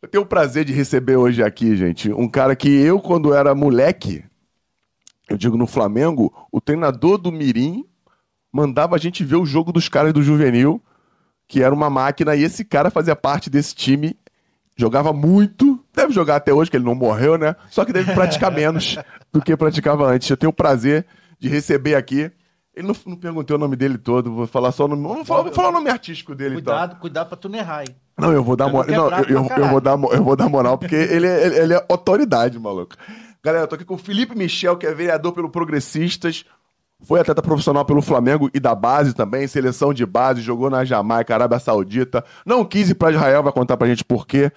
Eu tenho o prazer de receber hoje aqui, gente, um cara que eu, quando era moleque, eu digo no Flamengo, o treinador do Mirim mandava a gente ver o jogo dos caras do Juvenil, que era uma máquina, e esse cara fazia parte desse time, jogava muito, deve jogar até hoje, que ele não morreu, né? Só que deve praticar menos do que praticava antes. Eu tenho o prazer de receber aqui. Ele não, não perguntei o nome dele todo, vou falar só o nome. Vou falar, vou falar o nome artístico dele Cuidado, então. cuidado pra tu não errar, hein? Não, eu vou dar moral. Não, eu, eu, eu vou dar, eu vou dar moral, porque ele é, ele, ele é autoridade, maluco. Galera, eu tô aqui com o Felipe Michel, que é vereador pelo Progressistas, foi atleta profissional pelo Flamengo e da base também, seleção de base, jogou na Jamaica, Arábia Saudita. Não quis ir pra Israel, vai contar pra gente por quê.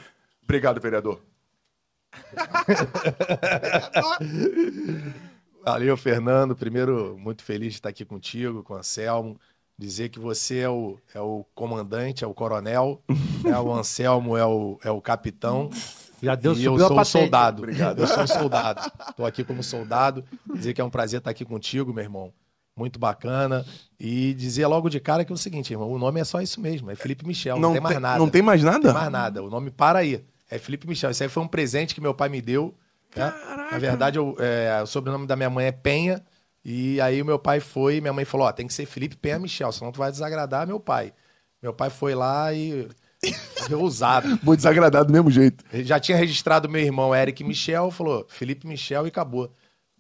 Obrigado, vereador. Valeu, Fernando. Primeiro, muito feliz de estar aqui contigo, com o Anselmo. Dizer que você é o, é o comandante, é o coronel, né? o Anselmo é o, é o capitão. Já deu e eu subiu a sou soldado. Eu sou soldado. Estou aqui como soldado. Dizer que é um prazer estar aqui contigo, meu irmão. Muito bacana. E dizer logo de cara que é o seguinte, irmão, o nome é só isso mesmo, é Felipe Michel, não, tem mais nada. Não tem mais Não nada? tem mais nada. O nome para aí. É Felipe Michel. Isso aí foi um presente que meu pai me deu. né? Na verdade, eu- é, o sobrenome da minha mãe é Penha. E aí o meu pai foi minha mãe falou: Ó, tem que ser Felipe Penha Michel, senão tu vai desagradar meu pai. Meu pai foi lá e. foi ousado. Vou desagradar do mesmo jeito. Ele já tinha registrado meu irmão Eric Michel, falou Felipe Michel e acabou.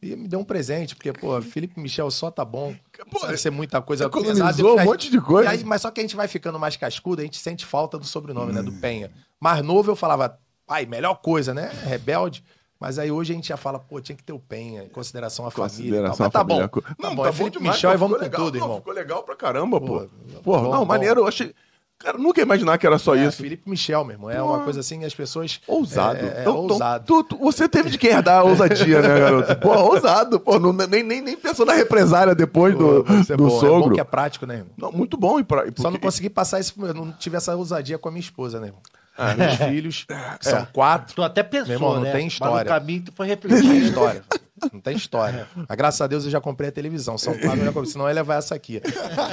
E me deu um presente, porque, pô, Felipe Michel só tá bom. Pô, Pode ser muita coisa pesada. um monte de coisa. aí- mas só que a gente vai ficando mais cascudo, a gente sente falta do sobrenome, né? Do Penha. Mais novo eu falava, pai, melhor coisa, né? Rebelde. Mas aí hoje a gente já fala, pô, tinha que ter o Penha, em consideração à. Consideração Mas tá bom. família. Tá Não, bom, tá é Felipe demais, Michel pô, e vamos com legal. tudo, Não, irmão. ficou legal pra caramba, pô. Pô, Porra, bom, não, bom. maneiro. Eu achei. Cara, nunca ia imaginar que era só É, isso. Felipe Michel, meu irmão. É uma coisa assim, as pessoas. Ousado. É, é, Então, então, ousado. tu- tu- você teve de quem herdar a ousadia, né, garoto? Pô, ousado. Pô, não- nem, nem, nem pensou na represália depois do, Pô, é do bom. É bom sogro. que é prático, né, irmão? Não, muito bom. E pra, e Só não porque- consegui passar isso, eu não tive essa ousadia com a minha esposa, né, irmão? Ah, Meus filhos, que são quatro, Tu até pensou, Meu irmão, não né? tem Mas história. no caminho tu foi não tem refletir. história. Não tem história. Mas graças a Deus eu já comprei a televisão. São já comprei. Senão eu ia levar essa aqui.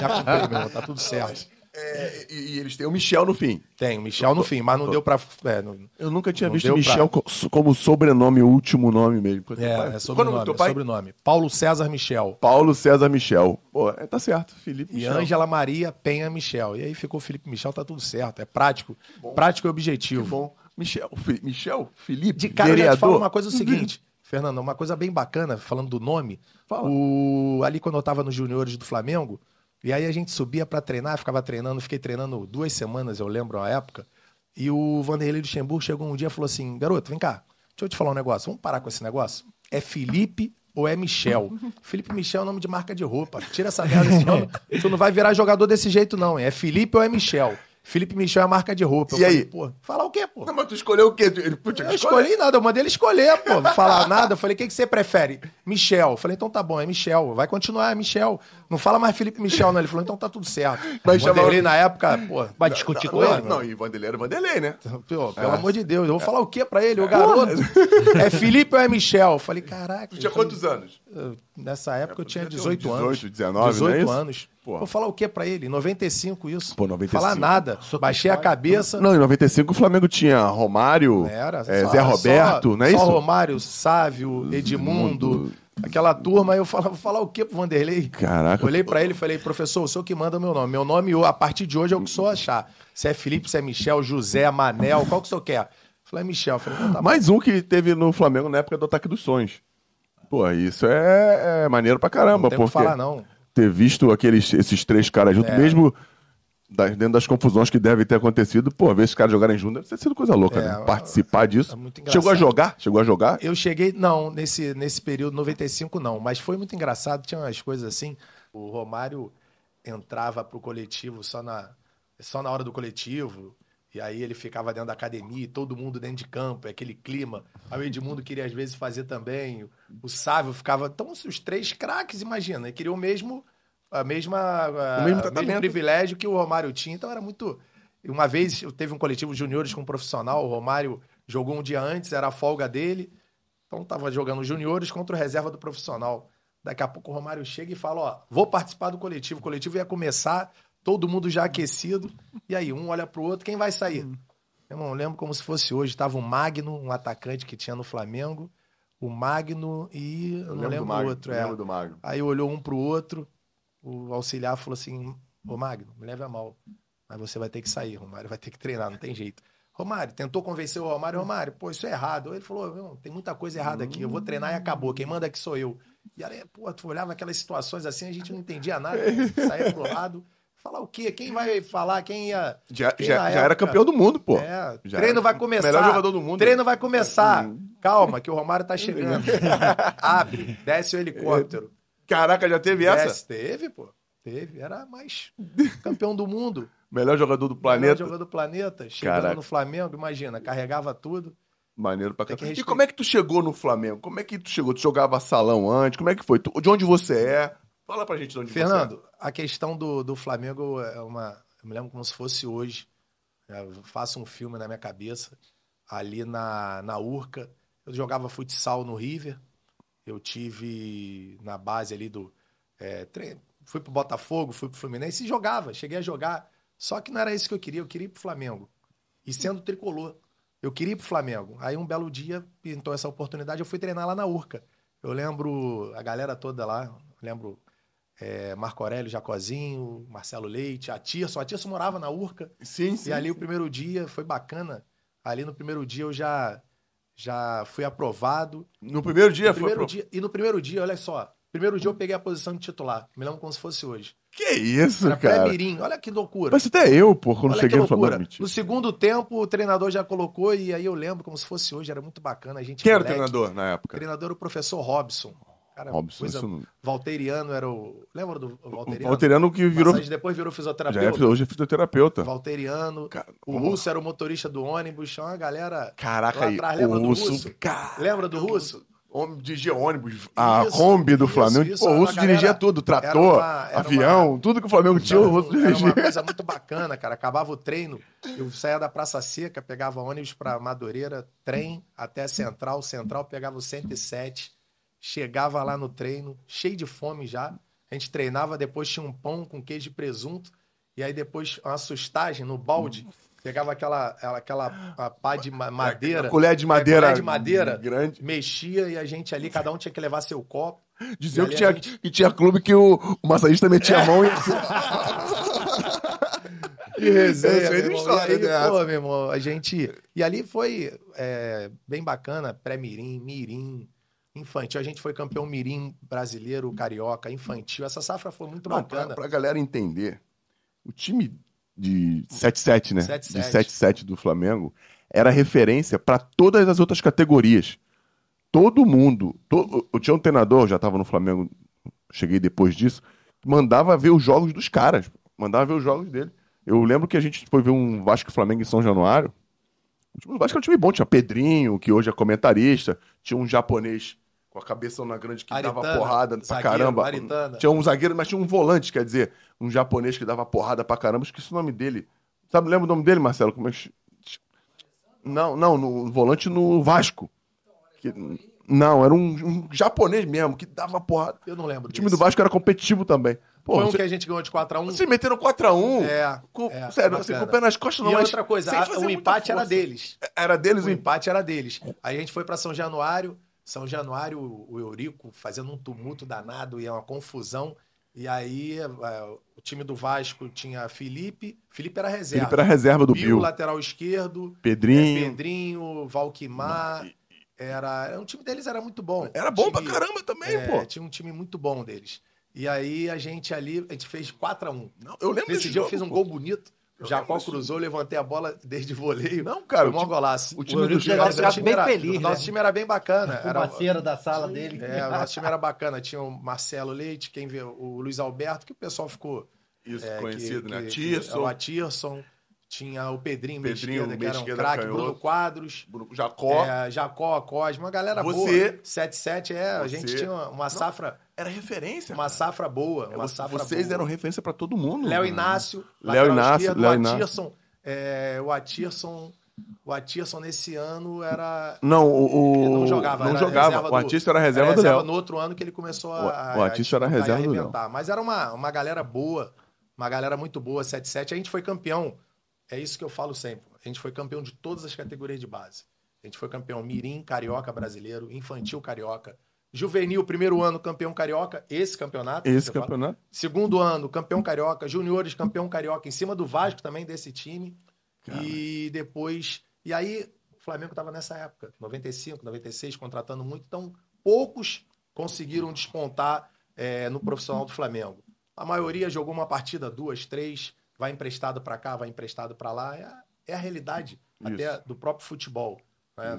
Já comprei, meu irmão, tá tudo certo. É, e, e eles têm o Michel no fim. Tem, o Michel no fim, mas não deu pra. É, não- Eu nunca tinha visto Michel co- como sobrenome, o último nome mesmo. É, é nome sobrenome, é sobrenome. Paulo César Michel. Paulo César Michel. Pô, é, tá certo. Felipe E Michel. Ângela Maria Penha Michel. E aí ficou Felipe Michel, tá tudo certo. É prático. Prático e objetivo. Que bom. Michel, Fi- Michel, Felipe, De cara, eu já te vereador. falo uma coisa é o seguinte, Fernando, uma coisa bem bacana, falando do nome. Fala. O, ali quando eu tava nos juniores do Flamengo, e aí a gente subia pra treinar, ficava treinando, fiquei treinando duas semanas, eu lembro a época. E o Vanderlei Luxemburgo chegou um dia e falou assim: garoto, vem cá, deixa eu te falar um negócio, vamos parar com esse negócio? É Felipe ou é Michel? Felipe Michel é nome de marca de roupa. Tira essa merda desse nome. Tu não vai virar jogador desse jeito, não. hein? É Felipe ou é Michel? Felipe Michel é marca de roupa. Eu E aí? falei, pô, falar o quê, pô? Não, mas tu escolheu o quê? Ele, putz, Eu escolhi nada, eu mandei ele escolher, pô. Não falar nada. Eu falei, o que, que você prefere? Michel. Eu falei, então tá bom, é Michel. Vai continuar, é Michel. Não fala mais Felipe Michel, não. Ele falou, então tá tudo certo. Mas Vanderlei, na época, pô. Vai discutir com ele? Não, e Vanderlei era Vanderlei, né? Pô, pelo amor de Deus, eu vou falar o quê pra ele? O garoto. É Felipe ou é Michel? Eu falei, caraca. Tu tinha quantos anos? Nessa época eu tinha devia ter 18 uns anos. 18, 19, não é 18 isso? anos. Porra. Vou falar o quê pra ele? Em 95 isso. Pô, 95. Falar nada. Baixei a cabeça. Não, em 95 o Flamengo tinha Romário, Era, é, só- Zé Roberto, só, não é só isso? Romário, Sávio, Edmundo, aquela turma. Aí eu falava, vou falar o quê pro Vanderlei? Caraca. Olhei pra ele e falei, professor, o senhor que manda o meu nome. Meu nome, a partir de hoje, é o que o senhor achar. Se é Felipe, se é Michel, José, Manel, qual que o senhor quer? Falei, é Michel. Falei, então tá. Mais um que teve no Flamengo na época do Ataque dos Sonhos. Pô, isso é, é maneiro pra caramba, Não tem o que porque falar, não. Ter visto aqueles, esses três caras juntos, É. mesmo das- dentro das confusões que devem ter acontecido, pô, ver esses caras jogarem juntos deve ter sido coisa louca, É, né? Participar disso. é engraçado. Chegou a jogar? Chegou a jogar? Eu cheguei, não, nesse, nesse período 95 não, mas foi muito engraçado, tinha umas coisas assim. O Romário entrava pro coletivo só na, só na hora do coletivo, e aí ele ficava dentro da academia, e todo mundo dentro de campo, é aquele clima. Aí o Edmundo queria às vezes fazer também, o- Sávio ficava. Então, os três craques, imagina, queriam o mesmo, a mesma, a- O mesmo o mesmo privilégio que o Romário tinha, então era muito. Uma vez teve um coletivo juniores com um profissional, o Romário jogou um dia antes, era a folga dele. Então tava jogando juniores contra o reserva do profissional. Daqui a pouco o Romário chega e fala: Ó, vou participar do coletivo. O coletivo ia começar, todo mundo já aquecido. E aí, um olha pro outro, quem vai sair? Meu irmão, eu lembro como se fosse hoje. Tava o Magno, um atacante que tinha no Flamengo. O Magno e. Eu não lembro, do Magno, o outro. É. lembro do Magno. Aí olhou um pro outro. O auxiliar falou assim: Ô Magno, me leve a mal. Mas você vai ter que sair, Romário. Vai ter que treinar, não tem jeito. Romário, tentou convencer o Romário. Romário, pô, isso é errado. Ele falou: tem muita coisa errada aqui. Eu vou treinar e acabou. Quem manda aqui sou eu. E aí, pô, tu olhava aquelas situações assim, a gente não entendia nada. Saía pro lado. Falar o quê? Quem vai falar? Quem ia. Já, Quem já, já era campeão do mundo, pô. É, Já treino vai começar. melhor jogador do mundo. Treino vai começar. Hum. Calma, que o Romário tá chegando. Abre, desce o helicóptero. Caraca, já teve essa? Desce, teve, pô. Teve. Era mais campeão do mundo. Melhor jogador do Melhor planeta. jogador do planeta. Chegando Caraca. no Flamengo, imagina, carregava tudo. Maneiro pra caramba. E como é que tu chegou no Flamengo? Como é que tu chegou? Tu jogava salão antes? Como é que foi? Tu- de onde você é? Fala pra gente de onde Fernando, a questão do, do Flamengo é uma. Eu me lembro como se fosse hoje. Eu faço um filme na minha cabeça. Ali na, na Urca. Eu jogava futsal no River. Eu tive na base ali do. é, Fui pro Botafogo, fui pro Fluminense e jogava. Cheguei a jogar. Só que não era isso que eu queria. Eu queria ir pro Flamengo. E sendo tricolor. Eu queria ir pro Flamengo. Aí um belo dia pintou essa oportunidade. Eu fui treinar lá na Urca. Eu lembro a galera toda lá. Lembro é, Marco Aurélio Jacozinho, Marcelo Leite, a Tirson. A Tirson morava na Urca. Sim, sim. E ali o primeiro dia foi bacana. Ali no primeiro dia eu já, já fui aprovado. No primeiro dia No foi primeiro dia, e no primeiro dia, olha só. Primeiro dia eu peguei a posição de titular. Me lembro como se fosse hoje. Que isso, Era cara? pré-mirim. Olha que loucura. Mas até eu, pô, quando Olha cheguei que no mentira. Segundo tempo, o treinador já colocou e aí eu lembro como se fosse hoje. Era muito bacana. A gente Quem era o moleque. treinador na O época? treinador era o professor Robson. Cara, Robson, coisa... isso não... Valteriano era o... Lembra do O Valteriano? Valteriano que virou. Massagem, depois virou Já fisioterapeuta. é, hoje é fisioterapeuta. Valteriano. Cara, O Russo era o motorista do ônibus. Tinha uma galera... Caraca, aí. atrás, o do Russo. Cara, Lembra do Russo? Homem dirigia ônibus, a Isso, Kombi do isso, Flamengo. isso, Pô, o era Russo uma galera- dirigia tudo, trator, era uma- era avião, tudo que o Flamengo tinha, o Russo Era dirigia. uma coisa muito bacana, cara. Acabava o treino, eu saía da Praça Seca, pegava ônibus pra Madureira, trem até a Central, Central pegava o 107, chegava lá no treino, cheio de fome já. A gente treinava, depois tinha um pão com queijo e presunto, e aí depois uma sustagem no balde, pegava aquela, aquela a pá de ma- madeira, A colher de madeira. colher de madeira. Grande. mexia e a gente ali, cada um tinha que levar seu copo. Dizia E que tinha, gente- que tinha clube que o, o massagista metia a mão e. Que resenha, meu irmão. história, e aí, né? pô, meu irmão, a gente... E ali foi é, bem bacana, pré-mirim, mirim, infantil. A gente foi campeão mirim brasileiro, carioca, infantil. Essa safra foi muito Não, bacana. pra galera entender, o time de 7-7, né? 7-7. De 7-7 do Flamengo era referência pra todas as outras categorias. Todo mundo. to- eu tinha um treinador, já tava no Flamengo, cheguei depois disso, mandava ver os jogos dos caras. Mandava ver os jogos dele. Eu lembro que a gente foi ver um Vasco Flamengo em São Januário. O Vasco era um time bom. Tinha Pedrinho, que hoje é comentarista. Tinha um japonês com a cabeça na grande que dava Aritana, porrada pra zagueiro, caramba. Aritana. Tinha um zagueiro, mas tinha um volante, quer dizer, um japonês que dava porrada pra caramba. Esqueci o nome dele. Sabe, lembra o nome dele, Marcelo? Como é que... Não, não, no volante no Vasco. Que- Não, era um, um japonês mesmo, que dava porrada. Eu não lembro O time do Vasco era competitivo também. Pô, Foi um você, que a gente ganhou de 4x1. vocês meteram 4x1. É, com, é, sério, assim, com o pé nas costas, não. E outra coisa, a- o empate era deles. Era deles O o empate era deles. Aí a gente foi pra São Januário. São Januário, o Eurico fazendo um tumulto danado e é uma confusão. E aí é, o time do Vasco tinha Felipe. Felipe era reserva. Felipe era reserva do Bill, Bill. lateral esquerdo. é, Pedrinho. Pedrinho, Valquimar. Era, era- o time deles era muito bom. Era bom pra Time- caramba também, é, pô. Tinha um time muito bom deles. E aí a gente ali, a gente fez 4x1. Não, eu lembro Nesse dia eu jogo, fiz um pô. gol bonito. O Jacó cruzou, levantei a bola desde voleio. Não, cara, o um time- golaço. o time Eurico do o time bem era- feliz, o Nosso né? time era bem bacana. O Era, parceiro da sala dele. é, o nosso time era bacana. Tinha o Marcelo Leite, quem vê, o Luiz Alberto, que o pessoal ficou Isso, é, conhecido, que- né? que- Tirson, O Atirson. Tinha o Pedrinho, Pedrinho, esquerda, que era um craque. Bruno Quadros. Bruno Jacó. É, Jacó, Cosma, uma galera Você- boa. 7-7, é, a Você- gente tinha uma, uma safra, Era referência. uma cara. safra boa, É, uma você- safra Vocês boa. eram referência pra todo mundo. Léo. Inácio, Léo Inácio, Léo o Inácio. Atirson, é, o Atirson, o Atirson nesse ano era Não, o. o- não jogava, Não era jogava. O do- Artista era reserva do reserva Léo. no outro ano que ele começou a, o Atirson era a- a reserva do Léo. Mas era uma, uma galera boa, uma galera muito boa, 7-7. A gente foi campeão. É isso que eu falo sempre. a gente foi campeão de todas as categorias de base. A gente foi campeão mirim, carioca brasileiro, infantil carioca, juvenil, primeiro ano campeão carioca, esse campeonato. Esse campeonato. Fala. Segundo ano, campeão carioca, juniores, campeão carioca, em cima do Vasco também desse time. Cara. E depois. E aí, o Flamengo estava nessa época, 95, 96, contratando muito. Então, poucos conseguiram despontar é, no profissional do Flamengo. A maioria jogou uma partida, duas, três, vai emprestado para cá, vai emprestado para lá. É a, é a realidade Isso. até do próprio futebol. Né?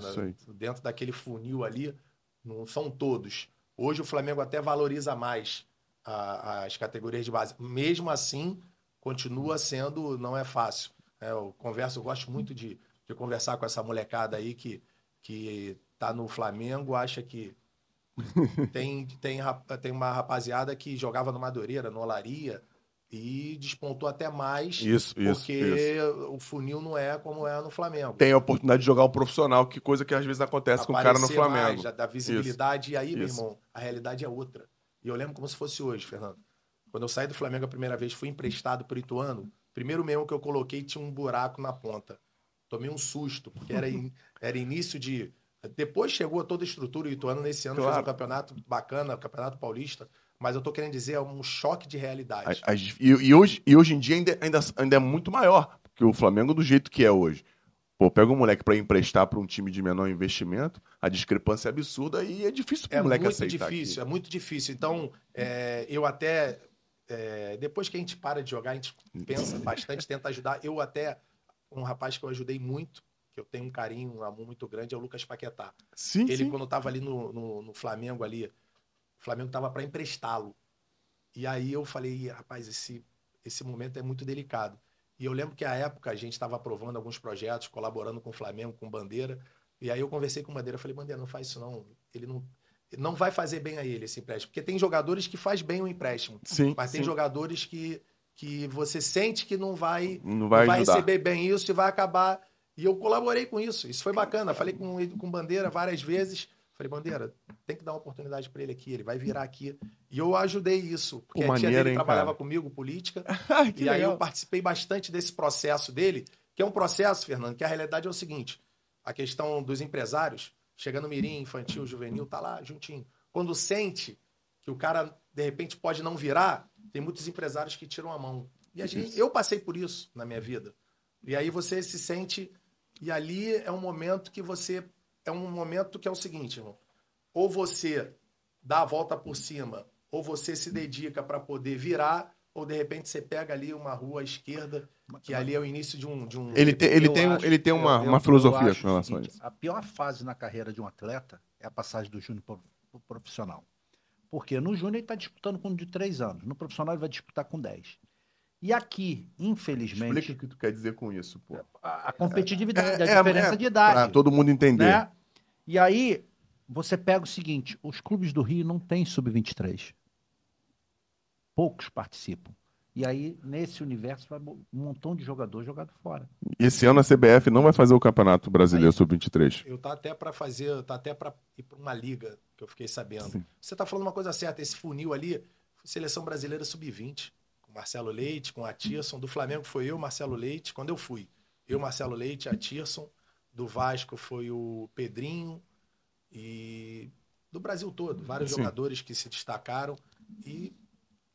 Dentro daquele funil ali, não são todos. Hoje o Flamengo até valoriza mais a, as categorias de base. Mesmo assim, continua sendo, não é fácil. É, eu converso, eu gosto muito de, de conversar com essa molecada aí que, que tá no Flamengo, acha que tem, tem, tem uma rapaziada que jogava no Madureira, no Olaria, e despontou até mais isso, porque isso. o funil não é como é no Flamengo. Tem a oportunidade de jogar o profissional, que coisa que às vezes acontece Aparecer com o cara no Flamengo. Mais, da visibilidade, isso. e aí, isso. meu irmão, a realidade é outra. E eu lembro como se fosse hoje, Fernando. Quando eu saí do Flamengo a primeira vez, fui emprestado pro Ituano, primeiro mesmo que eu coloquei tinha um buraco na ponta. Tomei um susto, porque era, in, era início de. Depois chegou toda a estrutura, o Ituano nesse ano claro. fez um campeonato bacana, o Campeonato Paulista mas eu tô querendo dizer, é um choque de realidade. e, e, hoje, e hoje em dia ainda, ainda, ainda é muito maior, porque o Flamengo, do jeito que é hoje, Pô, pega um moleque para emprestar para um time de menor investimento, a discrepância é absurda e é difícil para o é moleque aceitar. É muito difícil, aqui. é muito difícil. Então, é, eu até. É, depois que a gente para de jogar, a gente pensa bastante, tenta ajudar. Eu até. Um rapaz que eu ajudei muito, que eu tenho um carinho, um amor muito grande, é o Lucas Paquetá. Sim, Ele, sim. quando estava ali no, no, no Flamengo, ali, o Flamengo estava para emprestá-lo. E aí eu falei, rapaz, esse, esse momento é muito delicado. E eu lembro que à época a gente estava aprovando alguns projetos, colaborando com o Flamengo, com Bandeira. E aí eu conversei com o Bandeira, falei, Bandeira, não faz isso não. Ele não, não vai fazer bem a ele esse empréstimo. Porque tem jogadores que faz bem o empréstimo. Sim, mas sim. tem jogadores que, que você sente que não vai, não vai, não vai receber bem isso e vai acabar. E eu colaborei com isso. Isso foi bacana. Falei com, com Bandeira várias vezes. Falei, Bandeira, tem que dar uma oportunidade para ele aqui, ele vai virar aqui. E eu ajudei isso, porque Pô, a tia dele hein, trabalhava cara? comigo, política. e legal. aí eu participei bastante desse processo dele, que é um processo, Fernando, que a realidade é o seguinte: a questão dos empresários, chegando mirim, infantil, juvenil, tá lá juntinho. Quando sente que o cara, de repente, pode não virar, tem muitos empresários que tiram a mão. E a gente, eu passei por isso na minha vida. E aí você se sente. E ali é um momento que você é um momento que é o seguinte, irmão. Ou você dá a volta por cima, ou você se dedica para poder virar, ou de repente você pega ali uma rua à esquerda, que ali é o início de um. De um... Ele tem, ele tem, acho, ele tem uma, eu, uma filosofia com relação a isso. A pior fase na carreira de um atleta é a passagem do júnior para o profissional. Porque no júnior ele está disputando com um de três anos, no profissional ele vai disputar com 10. E aqui, infelizmente. Explica o que tu quer dizer com isso, pô. A, a competitividade, é, a diferença é, de idade. Para todo mundo entender. Né? E aí, você pega o seguinte: os clubes do Rio não têm sub-23. Poucos participam. E aí, nesse universo, vai um montão de jogador jogado fora. Esse ano a CBF não vai fazer o Campeonato Brasileiro Sub-23. Eu tá até para fazer, tá até para ir para uma liga, que eu fiquei sabendo. Sim. Você tá falando uma coisa certa, esse funil ali, seleção brasileira sub-20, com Marcelo Leite, com a Tirson, do Flamengo foi eu, Marcelo Leite, quando eu fui. Eu, Marcelo Leite, a Tirson, do Vasco foi o Pedrinho e do Brasil todo, vários Sim. jogadores que se destacaram e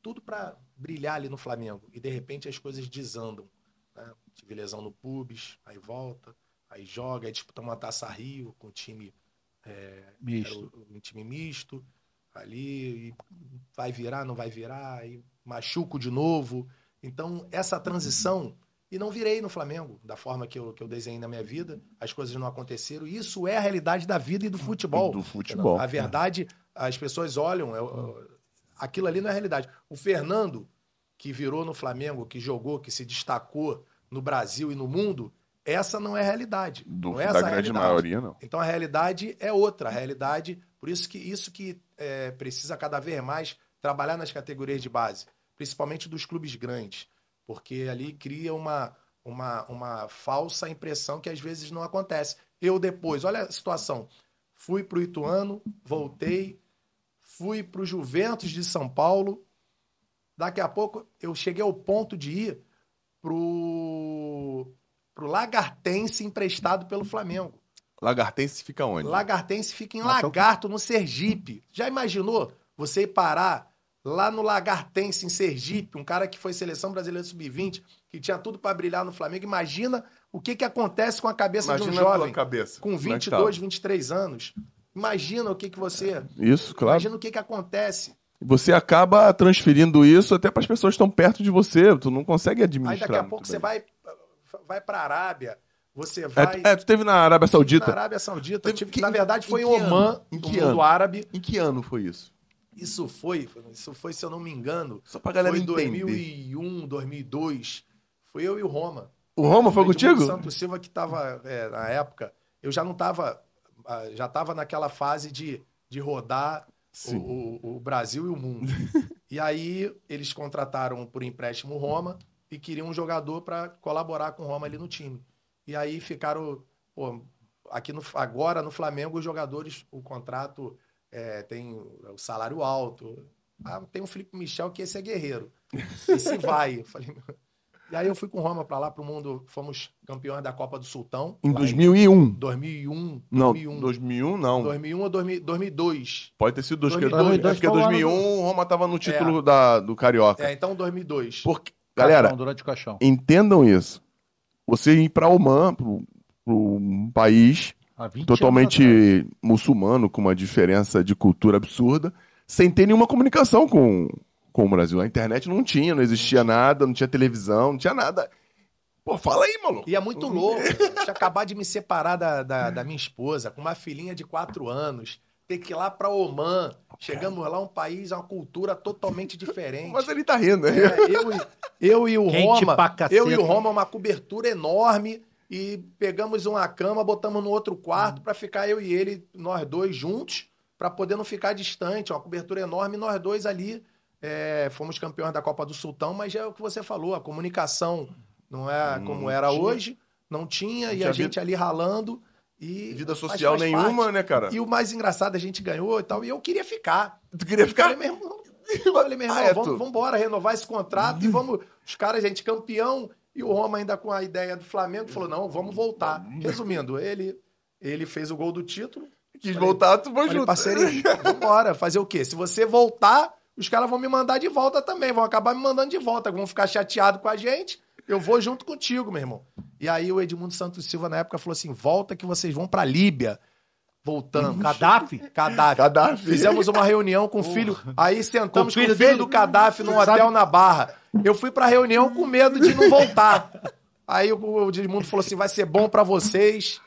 tudo para brilhar ali no Flamengo. E de repente as coisas desandam. Né? Tive lesão no pubis, aí volta, aí joga, aí disputa uma taça Rio com time é, misto. um time misto ali, vai virar, não vai virar, aí machuco de novo. Então, essa transição e não virei no Flamengo da forma que eu, que eu desenhei na minha vida. As coisas não aconteceram. Isso é a realidade da vida e do futebol. Do futebol. A verdade, as pessoas olham, eu, eu, aquilo ali não é realidade. O Fernando, que virou no Flamengo, que jogou, que se destacou no Brasil e no mundo, essa não é a realidade. Do, não é da grande realidade. maioria, não. Então a realidade é outra. A realidade, por isso que isso que é, precisa cada vez mais trabalhar nas categorias de base, principalmente dos clubes grandes porque ali cria uma, uma, uma falsa impressão que às vezes não acontece. Eu depois, olha a situação, fui para o Ituano, voltei, fui para o Juventus de São Paulo, daqui a pouco eu cheguei ao ponto de ir pro pro Lagartense emprestado pelo Flamengo. Lagartense fica onde? Lagartense fica em Lagarto, no Sergipe. Já imaginou você ir parar lá no Lagartense, em Sergipe, um cara que foi seleção brasileira sub-20, que tinha tudo pra brilhar no Flamengo? Imagina o que, que acontece com a cabeça de um Imagina a tua jovem cabeça. com Como é que 22, tá? 23 anos. Imagina o que, que você. Isso, claro. Imagina o que, que acontece. Você acaba transferindo isso até para as pessoas que estão perto de você. Tu não consegue Aí administrar. daqui a pouco você vai, vai pra Arábia, você vai. É, é, tu teve na Arábia na Saudita. Arábia Saudita. Teve- tive- que- na verdade, foi em em que ano? Oman, Em que mundo ano? árabe. Em que ano foi isso? Isso foi, isso foi, se eu não me engano, Só pra galera foi entender. 2001, 2002. Foi eu e o Roma. O Roma foi O contigo? Santos Silva que estava na época. Eu já não estava, já estava naquela fase de, de rodar o, o- o Brasil e o mundo. e aí eles contrataram por empréstimo o Roma e queriam um jogador para colaborar com o Roma ali no time. E aí ficaram, pô, aqui no, agora no Flamengo os jogadores, o contrato é, tem o salário alto. Ah, tem o Felipe Michel que esse é guerreiro. Esse vai. Eu falei, meu- e aí eu fui com o Roma para lá pro mundo, fomos campeões da Copa do Sultão. Em lá 2001. 2001, Não, 2001. 2001 não. 2001 ou 2000 2002. Pode ter sido dois, porque, 2002 é porque foi o ano 2001 o Roma tava no título da, do Carioca. É, então 2002. Porque, galera, Caixão, durante o caixão. entendam isso. Você ir para Oman, pro, pro um país Há 20 anos atrás. totalmente muçulmano, com uma diferença de cultura absurda, sem ter nenhuma comunicação com, com o Brasil. A internet não tinha, não existia nada, não tinha televisão, não tinha nada. Pô, fala aí, maluco. E é muito louco. Tinha acabado de me separar da, da, da minha esposa, com uma filhinha de quatro anos. Ter que ir lá pra Oman. Chegamos lá, um país, uma cultura totalmente diferente. Mas ele tá rindo, né? É, eu, e- eu e o Quente Roma. Eu e o Roma, uma cobertura enorme. E pegamos uma cama, botamos no outro quarto pra ficar eu e ele, nós dois juntos, pra poder não ficar distante. Uma cobertura enorme, nós dois ali. é, fomos campeões da Copa do Sultão, mas já é o que você falou, a comunicação não é Não como era tinha. hoje, não tinha, Não e tinha a vida- gente ali ralando. E, Vida social nenhuma, parte. né, cara? E o mais engraçado, a gente ganhou e tal, e eu queria ficar. Tu queria Eu ficar. falei, meu irmão, eu falei, meu irmão, Ah, é, vamos, tu- renovar esse contrato e vamos. Os caras, gente, campeão, e o Roma ainda com a ideia do Flamengo, falou: não, vamos voltar. Resumindo, ele, ele fez o gol do título. Quis Falei- voltar, tu Falei, junto. parceirinho, vambora, fazer o quê? Se você voltar, os caras vão me mandar de volta também, vão acabar me mandando de volta, vão ficar chateados com a gente. Eu vou junto contigo, meu irmão. E aí o Edmundo Santos Silva, na época, falou assim: volta que vocês vão pra Líbia. Voltamos. Gaddafi? Gaddafi. Gaddafi. Fizemos uma reunião com o filho. Aí sentamos Com com o o filho filho dele? do Gaddafi num hotel na Barra. Eu fui pra reunião com medo de não voltar. Aí o o Edmundo falou assim: vai ser bom pra vocês.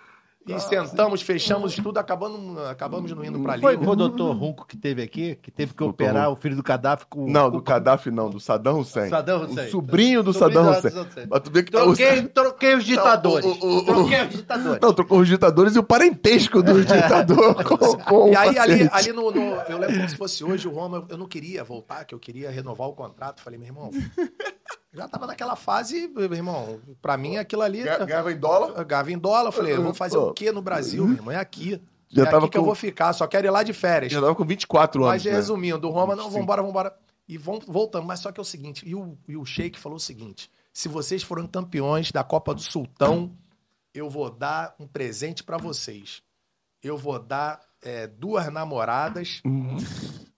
E sentamos, fechamos tudo, acabamos, acabamos não indo pra Foi Líbia. o doutor Runco que teve aqui, que teve que Doutor operar Runco. o filho do Gaddafi com. Não, do Gaddafi não, do Saddam Hussein. Saddam Hussein. O sobrinho do Sobrinho Saddam Hussein. Mas tu vê que Troquei, troquei os ditadores. o- o- o- troquei os ditadores. Não, trocou os ditadores e o parentesco do ditador com, com E o aí, ali, ali no, no- Eu lembro como se fosse hoje, o Roma, eu não queria voltar, que eu queria renovar o contrato. Falei, meu irmão, já tava naquela fase, meu irmão, pra mim aquilo ali. Ga- Ganhava em dólar? Eu Ganhava em dólar, eu falei, eu vou fazer o quê no Brasil, meu irmão? É aqui. Já é tava aqui que eu com- vou ficar, só quero ir lá de férias. Já tava com 24 anos. Mas né? resumindo, o Roma, não, 25. vambora, vambora. E vão, voltamos, mas só que é o seguinte, e o, e o Sheik falou o seguinte, se vocês forem campeões da Copa do Sultão, eu vou dar um presente pra vocês. Eu vou dar é, duas namoradas.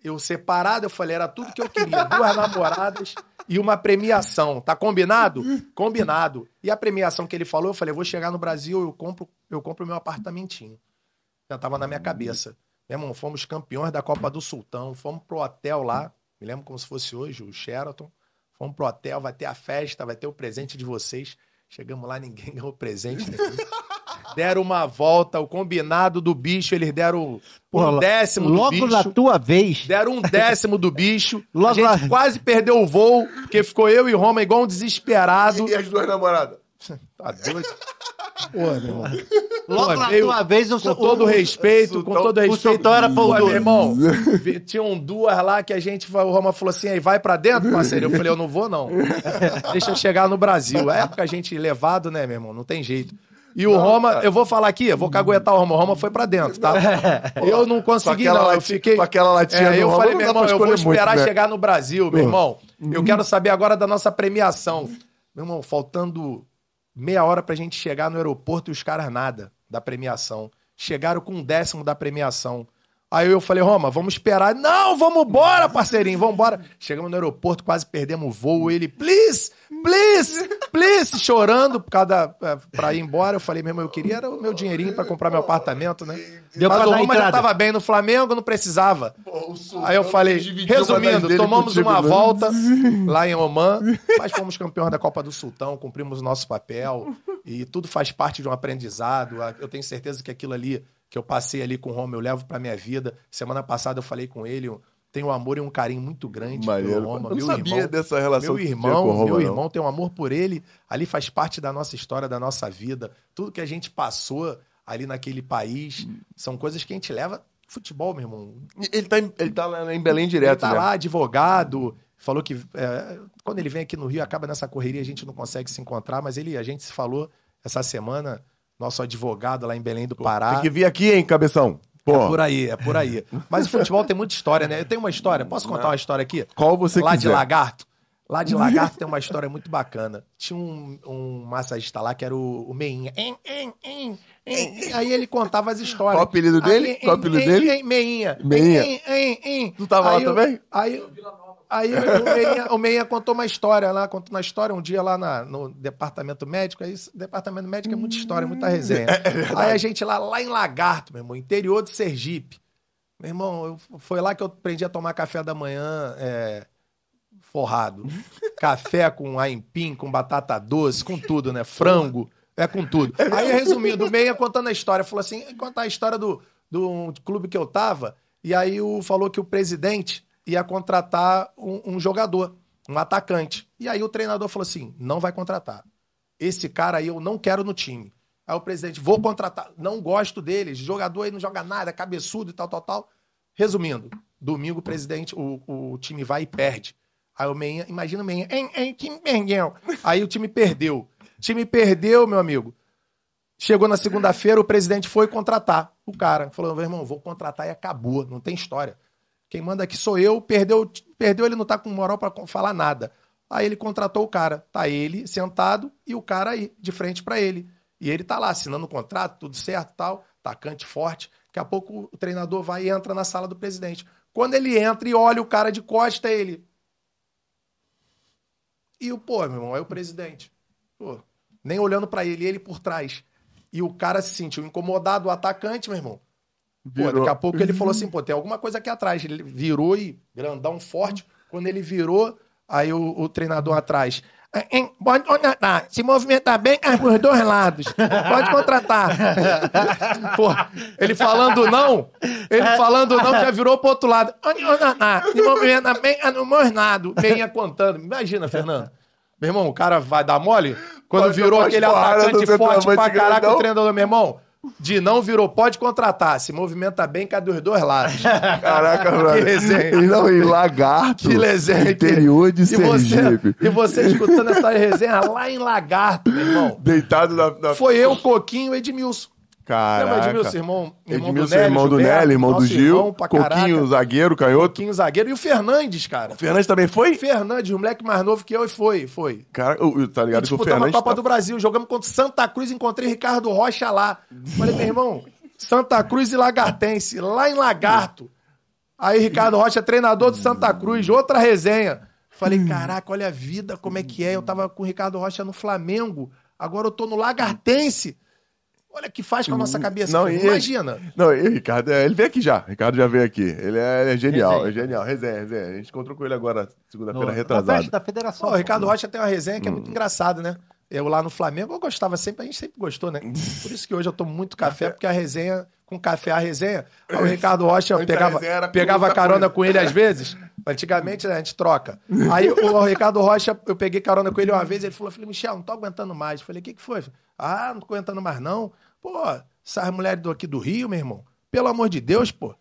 Eu separado, eu falei, era tudo que eu queria. Duas namoradas e uma premiação. Tá combinado? Combinado. E a premiação que ele falou, eu falei, vou chegar no Brasil, eu compro, eu compro meu apartamentinho. Já tava na minha cabeça. Meu irmão, fomos campeões da Copa do Sultão, fomos pro hotel lá, me lembro como se fosse hoje, o Sheraton. Fomos pro hotel, vai ter a festa, vai ter o presente de vocês. Chegamos lá, ninguém ganhou presente nenhum. Deram uma volta, o combinado do bicho, eles deram um décimo do Logo bicho. na tua vez. Deram um décimo do bicho. Logo a gente lá- quase perdeu o voo, porque ficou eu e Roma igual um desesperado. E as duas namoradas? Tá doido? Pô, meu irmão. Logo Pô, na veio tua vez, eu Com todo o, respeito, com Sultão- todo o respeito. Sultão era pão Pô, meu duro. irmão, tinham duas lá que a gente, o Roma falou assim, aí vai pra dentro, parceiro? Eu falei, eu não vou não. Deixa eu chegar no Brasil. É época a gente levado, né, meu irmão? Não tem jeito. E o Roma, eu vou falar aqui, eu vou caguetar o Roma. O Roma foi pra dentro, tá? Eu não consegui, não. Eu lati- fiquei. com aquela latinha É, eu Roma, falei, meu irmão, eu vou escolher muito, esperar né? chegar no Brasil, meu irmão. Eu quero saber agora da nossa premiação. Meu irmão, faltando meia hora pra gente chegar no aeroporto e os caras nada da premiação. Chegaram com um décimo da premiação. Aí eu falei, Roma, vamos esperar. Não, vamos embora, parceirinho, vamos embora. Chegamos no aeroporto, quase perdemos o voo. Ele, please, please, please, chorando por causa da, pra ir embora. Eu falei, meu irmão, eu queria era o meu dinheirinho pra comprar meu apartamento, né? Deu Mas pra o Roma já tava bem no Flamengo, não precisava. Aí eu falei, resumindo, tomamos uma né? volta lá em Oman, mas fomos campeões da Copa do Sultão, cumprimos o nosso papel e tudo faz parte de um aprendizado. Eu tenho certeza que aquilo ali que eu passei ali com o Roma eu levo pra minha vida. Semana passada eu falei com ele, tenho um amor e um carinho muito grande Maneiro. pelo Roma. Eu não meu sabia irmão, dessa relação meu irmão, com o Roma, meu não. irmão tem um amor por ele. Ali faz parte da nossa história, da nossa vida. Tudo que a gente passou ali naquele país são coisas que a gente leva futebol, meu irmão. Ele tá, em, ele tá lá em Belém direto, Ele tá né? lá, advogado. Falou que é, quando ele vem aqui no Rio, acaba nessa correria, a gente não consegue se encontrar, mas ele, a gente se falou essa semana, nosso advogado lá em Belém do Pará. Tem que vir aqui, hein, cabeção? É Pô, por aí, é por aí. Mas o futebol tem muita história, né? Eu tenho uma história, posso contar uma história aqui? qual você lá de quiser. Lagarto. Lá de Lagarto tem uma história muito bacana. Tinha um, um massagista lá que era o, o Meinha. Em, em, em, em. Aí ele contava as histórias. Qual o apelido dele? Aí, Qual o apelido dele? Meinha. Meinha. Tu tava lá Aí o- também? Aí, aí o, Meinha, o Meinha contou uma história lá, contou uma história um dia lá na- no departamento médico. Aí, departamento médico é muita história, muita resenha. aí a gente lá, lá em Lagarto, meu irmão, interior de Sergipe. Meu irmão, eu- foi lá que eu aprendi a tomar café da manhã é, forrado. café com aipim, com batata doce, com tudo, né? Frango, é com tudo. Aí, resumindo, o Meia contando a história, falou assim, contar a história do, do clube que eu tava, e aí o, falou que o presidente ia contratar um, um jogador, um atacante. E aí o treinador falou assim, não vai contratar. Esse cara aí eu não quero no time. Aí o presidente, vou contratar. Não gosto dele. Jogador aí não joga nada, cabeçudo e tal, tal, tal. Resumindo, domingo o presidente, o, o time vai e perde. Aí o Meinha, imagina o Meinha, hein, hein, time perdeu. Aí o time perdeu. O time perdeu, meu amigo. Chegou na segunda-feira, o presidente foi contratar o cara. Falou, meu irmão, vou contratar e acabou. Não tem história. Quem manda aqui sou eu. Perdeu, perdeu ele não tá com moral pra falar nada. Aí ele contratou o cara. Tá ele sentado e o cara aí, de frente pra ele. E ele tá lá assinando o contrato, tudo certo tal, tacante forte. Daqui a pouco o treinador vai e entra na sala do presidente. Quando ele entra e olha o cara de costa, ele. E o, pô, meu irmão, é o presidente. Pô, nem olhando pra ele, ele por trás. E o cara se sentiu incomodado, o atacante, meu irmão. Pô, daqui a pouco ele falou assim, pô, tem alguma coisa aqui atrás. Ele virou e grandão forte. Quando ele virou, aí o, o treinador atrás. "Ah, Pode contratar. Se movimentar bem com os dois lados. Pode contratar. Pô, ele falando não, ele falando não, já virou pro outro lado. Pode contratar. Se movimentar bem os dois lados. Venha contando. Imagina, Fernando. Meu irmão, o cara vai dar mole? Quando Pode virou aquele atacante no forte pra caraca, o treinador, meu irmão. De não virou, pode contratar. Se movimenta bem, cadê os dois lados? Caraca, brother. resenha. E não, em Lagarto. Que resenha. Interior de E você, Sergipe. e você escutando essa resenha lá em Lagarto, meu irmão. Deitado na... na... Foi eu, Coquinho e Edmilson. Lembra Caraca. Edmilson, irmão, irmão Edmilson, do Nélio, irmão do Nelly, irmão do Gil. irmão Coquinho, zagueiro, canhoto. Coquinho zagueiro. E o Fernandes, cara. O Fernandes também foi? Fernandes, o moleque mais novo que eu, e foi, foi. Cara, o- tá ligado que o disputamos a Fernandes... Copa tá- do Brasil, jogamos contra Santa Cruz, encontrei Ricardo Rocha lá. Falei, meu irmão, Santa Cruz e Lagartense, lá em Lagarto. Aí Ricardo Rocha, treinador do Santa Cruz, outra resenha. Falei, caraca, olha a vida, como é que é. Eu tava com o Ricardo Rocha no Flamengo, agora eu tô no Lagartense. Olha o que faz com a nossa cabeça. Não, filho. e- Imagina. Não, e o Ricardo, é, ele veio aqui já. O Ricardo já veio aqui. Ele é, ele é genial, Resenha. é genial. Resenha, resenha. A gente encontrou com ele agora, segunda-feira retrasada. festa da federação. Pô, o Ricardo. Rocha tem uma resenha que é muito engraçada, né? Eu lá no Flamengo, eu gostava sempre, a gente sempre gostou, né? Por isso que hoje eu tomo muito café, porque a resenha, com café a resenha, aí o Ricardo Rocha a pegava, pegava carona com ele às vezes. Antigamente né, a gente troca. Aí o Ricardo Rocha, eu peguei carona com ele uma vez, ele falou: falei, Michel, não tô aguentando mais. Eu falei, o que, que foi? Ah, não tô aguentando mais, não. Pô, essas mulheres do- aqui do Rio, meu irmão, pelo amor de Deus, pô.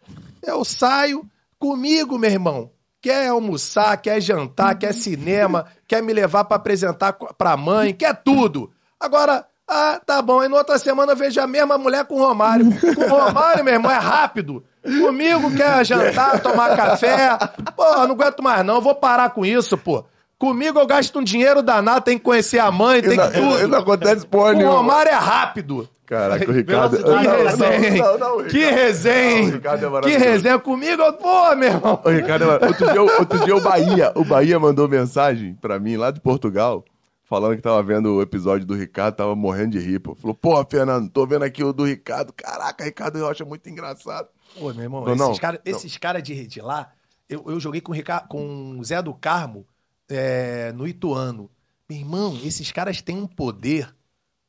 Eu saio comigo, meu irmão. Quer almoçar, quer jantar, quer cinema, quer me levar pra apresentar pra mãe, quer tudo. Agora, ah, tá bom. Aí na outra semana eu vejo a mesma mulher com o Romário. Com o Romário, meu irmão, é rápido. Comigo quer jantar, tomar café. Pô, não aguento mais não, vou parar com isso, pô. Comigo eu gasto um dinheiro danado, tem que conhecer a mãe, tem que tudo. não acontece porra O nenhuma. Romário é rápido. Caraca, o Ricardo. Que resenha, hein? Não, não, o Que resenha, o é Que resenha comigo, eu- pô, meu irmão. Ô, Ricardo, outro dia, outro dia o Bahia, o Bahia mandou mensagem pra mim lá de Portugal, falando que tava vendo o episódio do Ricardo, tava morrendo de rir. pô. Falou, pô, Fernando, tô vendo aqui o do Ricardo. Caraca, Ricardo Rocha é muito engraçado. Pô, meu irmão, esses caras cara de, de lá, eu, eu joguei com o, Ricardo, com o Zé do Carmo é, no Ituano. Meu irmão, esses caras têm um poder,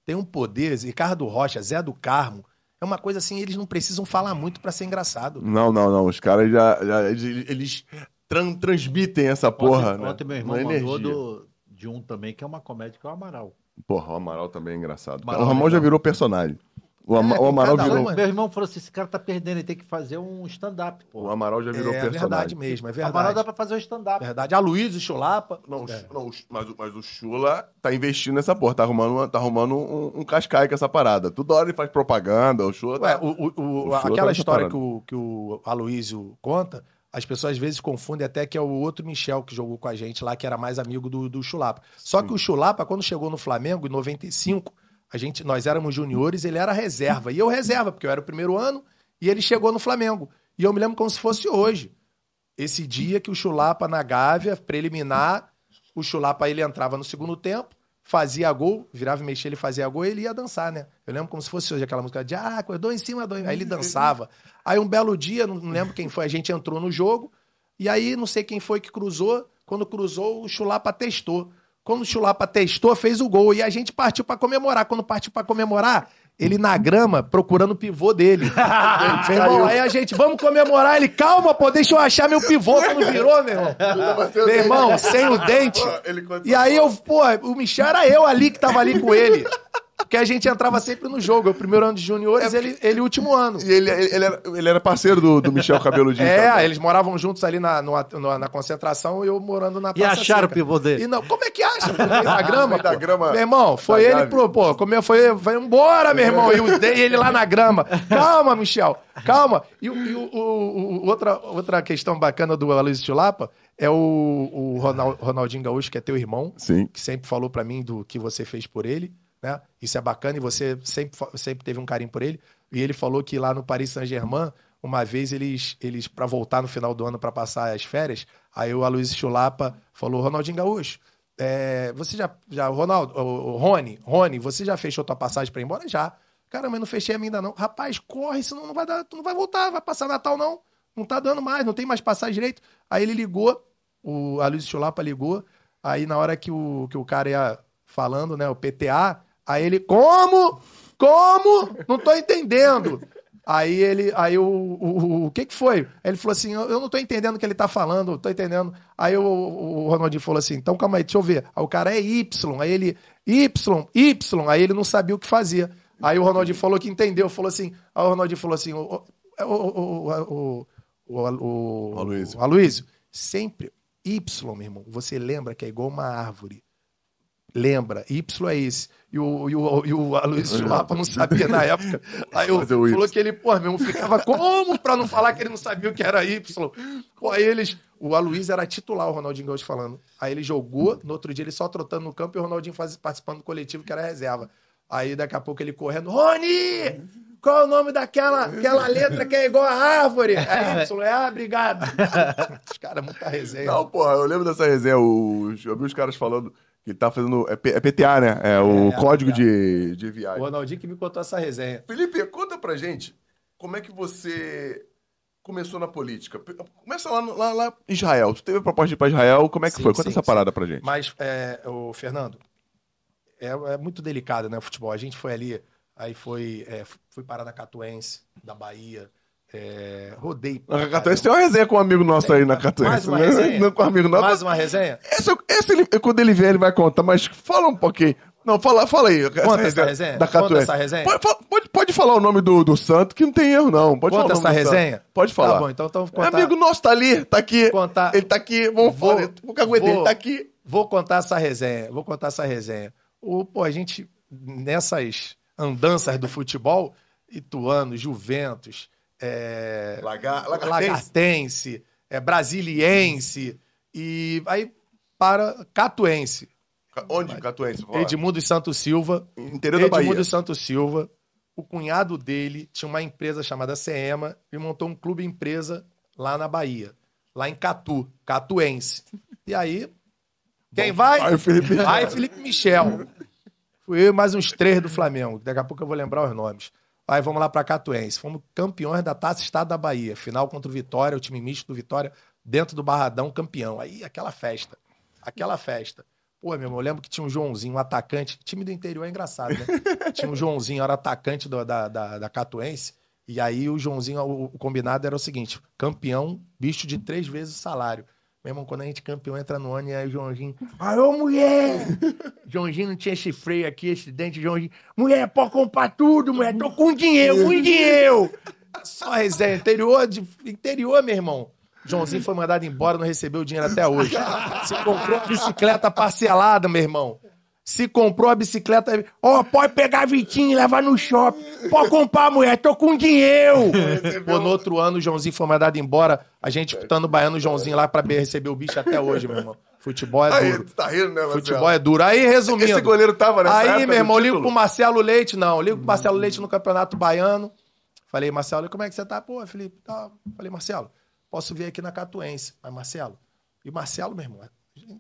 têm um poder, Ricardo Rocha, Zé do Carmo, é uma coisa assim, eles não precisam falar muito pra ser engraçado. Não, não, não. Os caras já. já- eles tran- transmitem essa porra, ontem, né? ontem meu irmão Uma mandou energia. do, de um também, que é uma comédia, que é o Amaral. Porra, o Amaral também é engraçado. Amaral o Ramon é já virou personagem. O, Ama- É, o Amaral virou. uma- Meu irmão falou assim, esse cara tá perdendo, ele tem que fazer um stand-up, pô. O Amaral já virou É personagem. verdade mesmo, é O Amaral verdade. dá pra fazer um stand-up. Verdade. A Luiz, o Chulapa. Não, É. Não, mas, o- mas o Chula tá investindo nessa porra, tá arrumando, uma- tá arrumando um, um cascai com essa parada. Toda hora ele faz propaganda, o Chula Ué, tá... o, o- o- O Chula tá aquela nessa história que o, que o Aloysio conta, as pessoas às vezes confundem até que é o outro Michel que jogou com a gente lá, que era mais amigo do, do Chulapa. Só que o Chulapa, quando chegou no Flamengo, em 95, a gente, nós éramos juniores, ele era reserva. E eu reserva, porque eu era o primeiro ano, e ele chegou no Flamengo. E eu me lembro como se fosse hoje. Esse dia que o Chulapa na Gávea, preliminar, o Chulapa ele entrava no segundo tempo, fazia gol, virava e mexia, ele fazia gol e ele ia dançar, né? Eu lembro como se fosse hoje aquela música de ah, acordou em cima do. Aí ele dançava. Aí um belo dia, não lembro quem foi, a gente entrou no jogo, e aí não sei quem foi que cruzou. Quando cruzou, o Chulapa testou. Quando o Chulapa testou, fez o gol. E a gente partiu pra comemorar. Quando partiu pra comemorar, ele na grama, procurando o pivô dele. meu irmão, aí a gente, vamos comemorar. Ele, calma, pô, deixa eu achar meu pivô. Quando virou, meu irmão. Meu irmão, sem o dente. E aí eu, pô, o Michel era eu ali que tava ali com ele. Porque a gente entrava sempre no jogo. Eu, primeiro ano de juniores, ele, ele último ano. E ele, ele, ele era, ele era parceiro do, do Michel Cabeludinho. É, também. eles moravam juntos ali na, no- no- na concentração e eu morando na E acharam o Seca. pivô dele? E não, como é que acha? Da grama, da grama Meu irmão, foi ele, pro, pô, comeu, foi, foi embora, meu irmão. E o- dei ele lá na grama. Calma, Michel, calma. E, o- e o- o- o- outra, outra questão bacana do Aloysio Chulapa é o, o Ronal- Ronaldinho Gaúcho, que é teu irmão Sim. que sempre falou pra mim do que você fez por ele, né? Isso é bacana e você sempre, sempre teve um carinho por ele. E ele falou que lá no Paris Saint-Germain, uma vez eles, eles para voltar no final do ano para passar as férias, aí o Aloysio Chulapa falou: Ronaldinho Gaúcho, é, você já, já Ronaldo, o, o Rony, Rony, você já fechou tua passagem pra ir embora? Já. Cara, mas não fechei a minha ainda não. Rapaz, corre, senão não vai dar, tu não vai voltar, vai passar Natal não. Não tá dando mais, não tem mais passagem direito. Aí ele ligou, o Aloysio Chulapa ligou, aí na hora que o, que o cara ia falando, né, o PTA, aí ele, como? Como? Não tô entendendo. Aí ele, aí o, o, o, que que foi? Aí ele falou assim, eu eu não tô entendendo o que ele tá falando, eu tô entendendo. Aí o, o Ronaldinho falou assim, então calma aí, deixa eu ver. Aí o cara é Y, aí ele, Y, Y, aí ele não sabia o que fazia. Aí o Ronaldinho falou que entendeu, falou assim, aí o Ronaldinho falou assim, o, o, o, o, o, o, o, O Aloysio. o Aloysio, sempre Y, meu irmão, você lembra que é igual uma árvore. Lembra, Y é esse. E o, e o, e o Aloysio Chulapa não sabia na época. Aí eu, Fazer o Y. falou que ele, pô, meu irmão, ficava como pra não falar que ele não sabia o que era Y? Pô, aí eles. O Aloysio era titular, o Ronaldinho Gaúcho falando. Aí ele jogou, no outro dia ele só trotando no campo e o Ronaldinho faz, participando do coletivo, que era reserva. Aí daqui a pouco ele correndo, Rony! Qual é o nome daquela aquela letra que é igual a árvore? É Y, é ah, obrigado. Os caras, muita resenha. Não, porra, eu lembro dessa resenha. O, eu vi os caras falando que ele tá fazendo. É, P- é PTA, né? É o É, código é. de, de O viagem. Ronaldinho que me contou essa resenha. Felipe, conta pra gente como é que você começou na política. Começa lá, no- lá, lá em Israel. Você teve a proposta de ir pra Israel, como é que Sim, foi? Conta sim, essa sim. parada pra gente. Mas, é, o Fernando, é, é muito delicado, né, o futebol. A gente foi ali, aí foi, é, fui parar na Catuense, da Bahia, é, rodei. Na Catuense tem uma resenha com um amigo nosso aí na Mais Catuense. uma né? resenha? Não com um amigo nosso. Mais uma resenha? Esse, esse ele- quando ele vier, ele vai contar, mas fala um pouquinho. Não, fala, fala aí. Conta essa resenha? Da Conta Catuense. essa resenha? Pode, pode, pode falar o nome do, do santo, que não tem erro, não. Pode Conta o essa resenha? Pode falar. Tá bom, então, então É contar, amigo nosso, tá ali, tá aqui. contar, Ele tá aqui, vamos Vou- falar. Nunca aguentei, vou- ele tá aqui. vou contar essa resenha, vou contar essa resenha. O, pô, a gente, nessas andanças do futebol, Ituano, Juventus, é, Lagar, Lagartense, é, Brasiliense. E aí para Catuense. Onde, Catuense? Fala. Edmundo Santos Silva. Interior da Bahia. Edmundo Santos Silva. O cunhado dele tinha uma empresa chamada CEMA e montou um clube empresa lá na Bahia. Lá em Catu, Catuense. E aí, quem vai? Vai, Felipe. Vai, Felipe Michel. Fui eu e mais uns três do Flamengo. Daqui a pouco eu vou lembrar os nomes. Aí vamos lá pra Catuense. Fomos campeões da Taça Estado da Bahia. Final contra o Vitória, o time misto do Vitória, dentro do Barradão, campeão. Aí aquela festa. Aquela festa. Pô, meu irmão, eu lembro que tinha um Joãozinho, um atacante. Time do interior é engraçado, né? tinha um Joãozinho, era atacante do- da, da, da Catuense. E aí o Joãozinho, o, o combinado era o seguinte: campeão, bicho de três vezes o salário. Meu irmão, quando a gente campeão entra no ano, e aí o Joãozinho. Alô, mulher! Joãozinho não tinha esse freio aqui, esse dente, Joãozinho. Mulher, pode comprar tudo, mulher. Tô com dinheiro, com dinheiro. Só resenha. Interior, de, interior, meu irmão. Joãozinho foi mandado embora, não recebeu o dinheiro até hoje. Se comprou a bicicleta parcelada, meu irmão. Se comprou a bicicleta, ó, pode pegar a Vitinho e levar no shopping. Pode comprar, mulher, tô com dinheiro. Pô, no outro ano, o Joãozinho foi mandado embora. A gente disputando o Baiano, o Joãozinho lá pra receber o bicho até hoje, meu irmão. Futebol é Aí, duro. tá rindo, né, Marcelo? Futebol é duro. Aí, resumindo. Esse goleiro tava nessa Aí, meu irmão, ligo pro Marcelo Leite, não. Ligo pro Marcelo Leite no Campeonato Baiano. Falei, Marcelo, como é que você tá? Pô, Felipe, tá. Falei, Marcelo, posso vir aqui na Catuense. Mas, Marcelo, e Marcelo, meu irmão,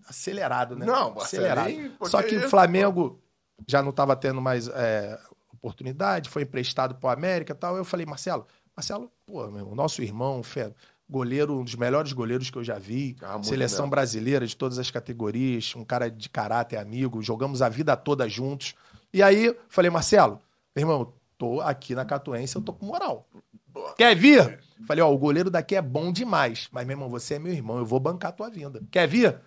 acelerado, né? Não, acelerado. Marcelinho, pô, Só que o Flamengo já não tava tendo mais é, oportunidade, foi emprestado pro América e tal. Eu falei, Marcelo, Marcelo, pô, meu irmão, nosso irmão, fé, goleiro, um dos melhores goleiros que eu já vi. Ah, seleção brasileira de todas as categorias, um cara de caráter, amigo, jogamos a vida toda juntos. E aí, falei, Marcelo, meu irmão, tô aqui na Catuense, eu tô com moral. Quer vir? Falei, ó, o goleiro daqui é bom demais. Mas, meu irmão, você é meu irmão, eu vou bancar a tua vinda. Quer vir?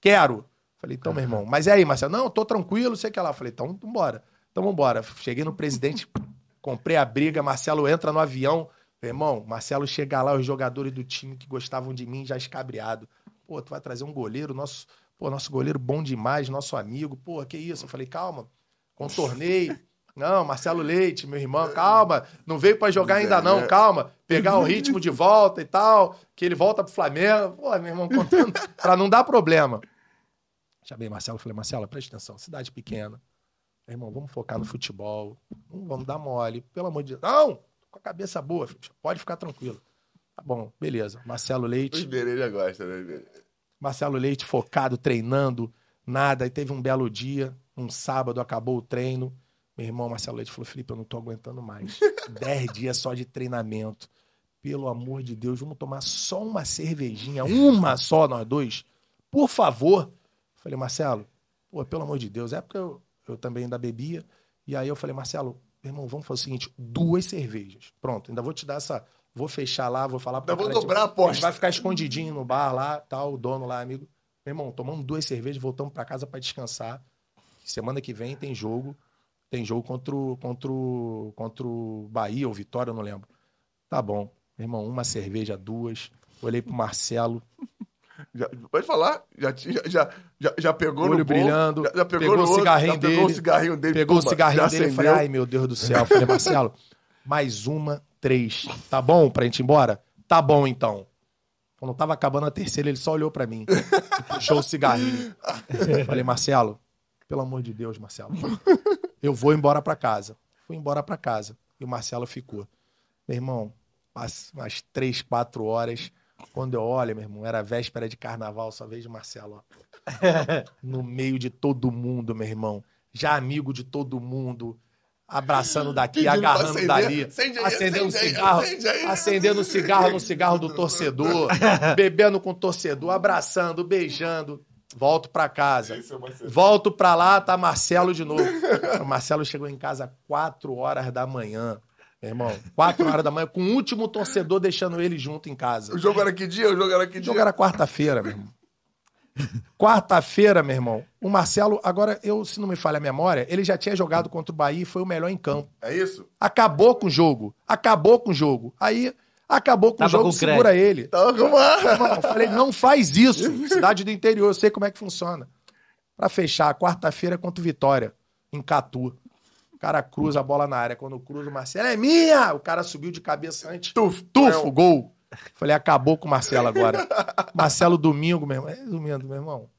Quero. Falei, então, meu irmão, mas e aí, Marcelo? Não, tô tranquilo, sei que lá. Falei, então, vambora. Então, vambora. Cheguei no presidente, comprei a briga, Marcelo entra no avião. Meu irmão, Marcelo chega lá, os jogadores do time que gostavam de mim já escabriado. Pô, tu vai trazer um goleiro, nosso, pô, nosso goleiro bom demais, nosso amigo. Pô, que isso? Eu falei, calma, contornei. Não, Marcelo Leite, meu irmão, calma. Não veio pra jogar ainda não, calma. Pegar o ritmo de volta e tal, que ele volta pro Flamengo. Pô, meu irmão, contando pra não dar problema. Chamei Marcelo, falei, Marcelo, presta atenção, cidade pequena. Meu irmão, vamos focar no futebol. Não vamos dar mole, pelo amor de Deus. Não, com a cabeça boa, filho. pode ficar tranquilo. Tá bom, beleza. Marcelo O Leite, Iberê já gosta, né? Marcelo Leite focado, treinando, nada. Aí teve um belo dia, um sábado, acabou o treino. Meu irmão Marcelo Leite falou: Felipe, eu não tô aguentando mais. Dez dias só de treinamento. Pelo amor de Deus, vamos tomar só uma cervejinha, uma só, nós dois. Por favor. Falei, Marcelo, pô, pelo amor de Deus, é porque eu, eu também ainda bebia. E aí eu falei, Marcelo, meu irmão, vamos fazer o seguinte: duas cervejas. Pronto, ainda vou te dar essa. Vou fechar lá, vou falar Ainda vou cara, dobrar a aposta. vai ficar escondidinho no bar lá, tal, o dono lá, amigo. Meu irmão, tomamos duas cervejas, voltamos pra casa pra descansar. Semana que vem tem jogo. Tem jogo contra o, contra o, contra o Bahia ou Vitória, eu não lembro. Tá bom. Meu irmão, uma cerveja, duas. Olhei pro Marcelo, Já- pode falar. Já, já, já, já, pegou olho no bom, brilhando, Já, já pegou, pegou no o outro, cigarrinho já pegou dele, o cigarrinho dele. pegou o pumba, cigarrinho dele falei, ai meu Deus do céu. Falei, Marcelo, mais uma, três. Tá bom pra gente ir embora? Tá bom então. Quando tava acabando a terceira, ele só olhou pra mim puxou o cigarrinho. Falei, Marcelo, pelo amor de Deus, Marcelo, eu vou embora pra casa. Fui embora pra casa. E o Marcelo ficou. Meu irmão, umas, três, quatro horas. Quando eu olho, meu irmão, era véspera de carnaval, só vejo o Marcelo, ó. No meio de todo mundo, meu irmão. Já amigo de todo mundo. Abraçando daqui, Pedindo agarrando dali. Acende aí, acendendo um cigarro. aí. Acendendo um cigarro no cigarro do torcedor. bebendo com o torcedor, abraçando, beijando. Volto pra casa. É o. Volto pra lá, tá Marcelo de novo. O Marcelo chegou em casa 4 horas da manhã. Meu irmão, 4 horas da manhã, com o último torcedor deixando ele junto em casa. O jogo era que dia? O jogo era que O dia? jogo era quarta-feira, meu irmão. Quarta-feira, meu irmão. O Marcelo, agora, eu, se não me falha a memória, ele já tinha jogado contra o Bahia e foi o melhor em campo. É isso? Acabou com o jogo. Acabou com o jogo. Aí, acabou com Tava o jogo, com segura ele. Vamos lá. Irmão, eu falei, não faz isso. Cidade do interior, eu sei como é que funciona. Pra fechar, quarta-feira contra o Vitória, em Catu. O cara cruza a bola na área. Quando cruza, o Marcelo é minha! O cara subiu de cabeça antes. Tufo. Tufo, gol. Falei, acabou com o Marcelo agora. Marcelo domingo, meu irmão. É, domingo, meu irmão.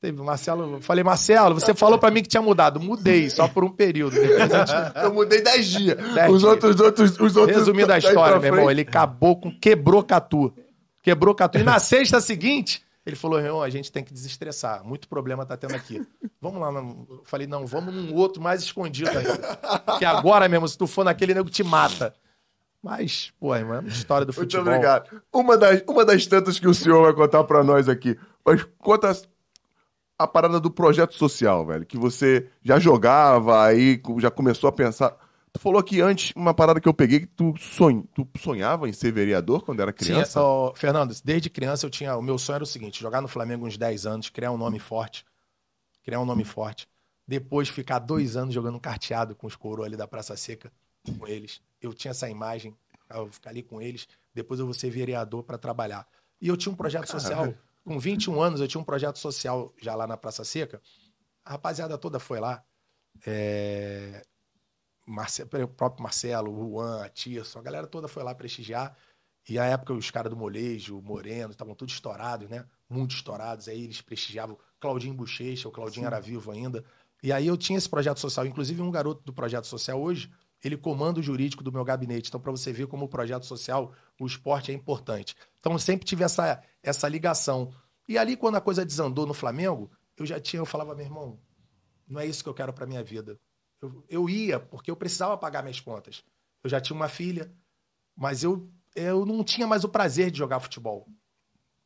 Teve Marcelo. Falei, Marcelo, você falou pra mim que tinha mudado. Mudei, só por um período. Gente- Eu mudei 10 dias. Dez os dias. outros, outros, os outros. Resumindo a história, meu irmão, ele acabou com. Quebrou Catu. Quebrou Catu. E na sexta seguinte, ele falou: irmão, a gente tem que desestressar. Muito problema tá tendo aqui. Vamos lá. Eu falei: não, vamos num outro mais escondido ainda. Que agora mesmo, se tu for naquele nego, te mata. Mas, pô, irmão, é uma história do Muito futebol. obrigado. Uma das, uma das tantas que o senhor vai contar pra nós aqui. Mas conta a parada do projeto social, velho. Que você já jogava, aí já começou a pensar. Tu falou que antes, uma parada que eu peguei, que tu, sonha, tu sonhava em ser vereador quando era criança? ó, Fernando, desde criança eu tinha. O meu sonho era o seguinte: jogar no Flamengo uns 10 anos, criar um nome forte. Criar um nome forte. Depois ficar dois anos jogando carteado com os coroas ali da Praça Seca, com eles. Eu tinha essa imagem, eu vou ficar ali com eles. Depois eu vou ser vereador para trabalhar. E eu tinha um projeto social. Com 21 anos, eu tinha um projeto social já lá na Praça Seca. A rapaziada toda foi lá. É, Marce- o próprio Marcelo, o Juan, a Tirson, a galera toda foi lá prestigiar. E a época os caras do Molejo, o Moreno, estavam todos estourados, né? Muito estourados. Aí eles prestigiavam Claudinho Bochecha, o Claudinho era vivo ainda. E aí eu tinha esse projeto social. Inclusive, um garoto do projeto social hoje, ele comanda o jurídico do meu gabinete. Então, para você ver como o projeto social, o esporte é importante. Então, eu sempre tive essa, essa ligação. E ali, quando a coisa desandou no Flamengo, eu já tinha, eu falava, meu irmão, não é isso que eu quero para minha vida. Eu, eu ia porque eu precisava pagar minhas contas. Eu já tinha uma filha, mas eu, eu não tinha mais o prazer de jogar futebol.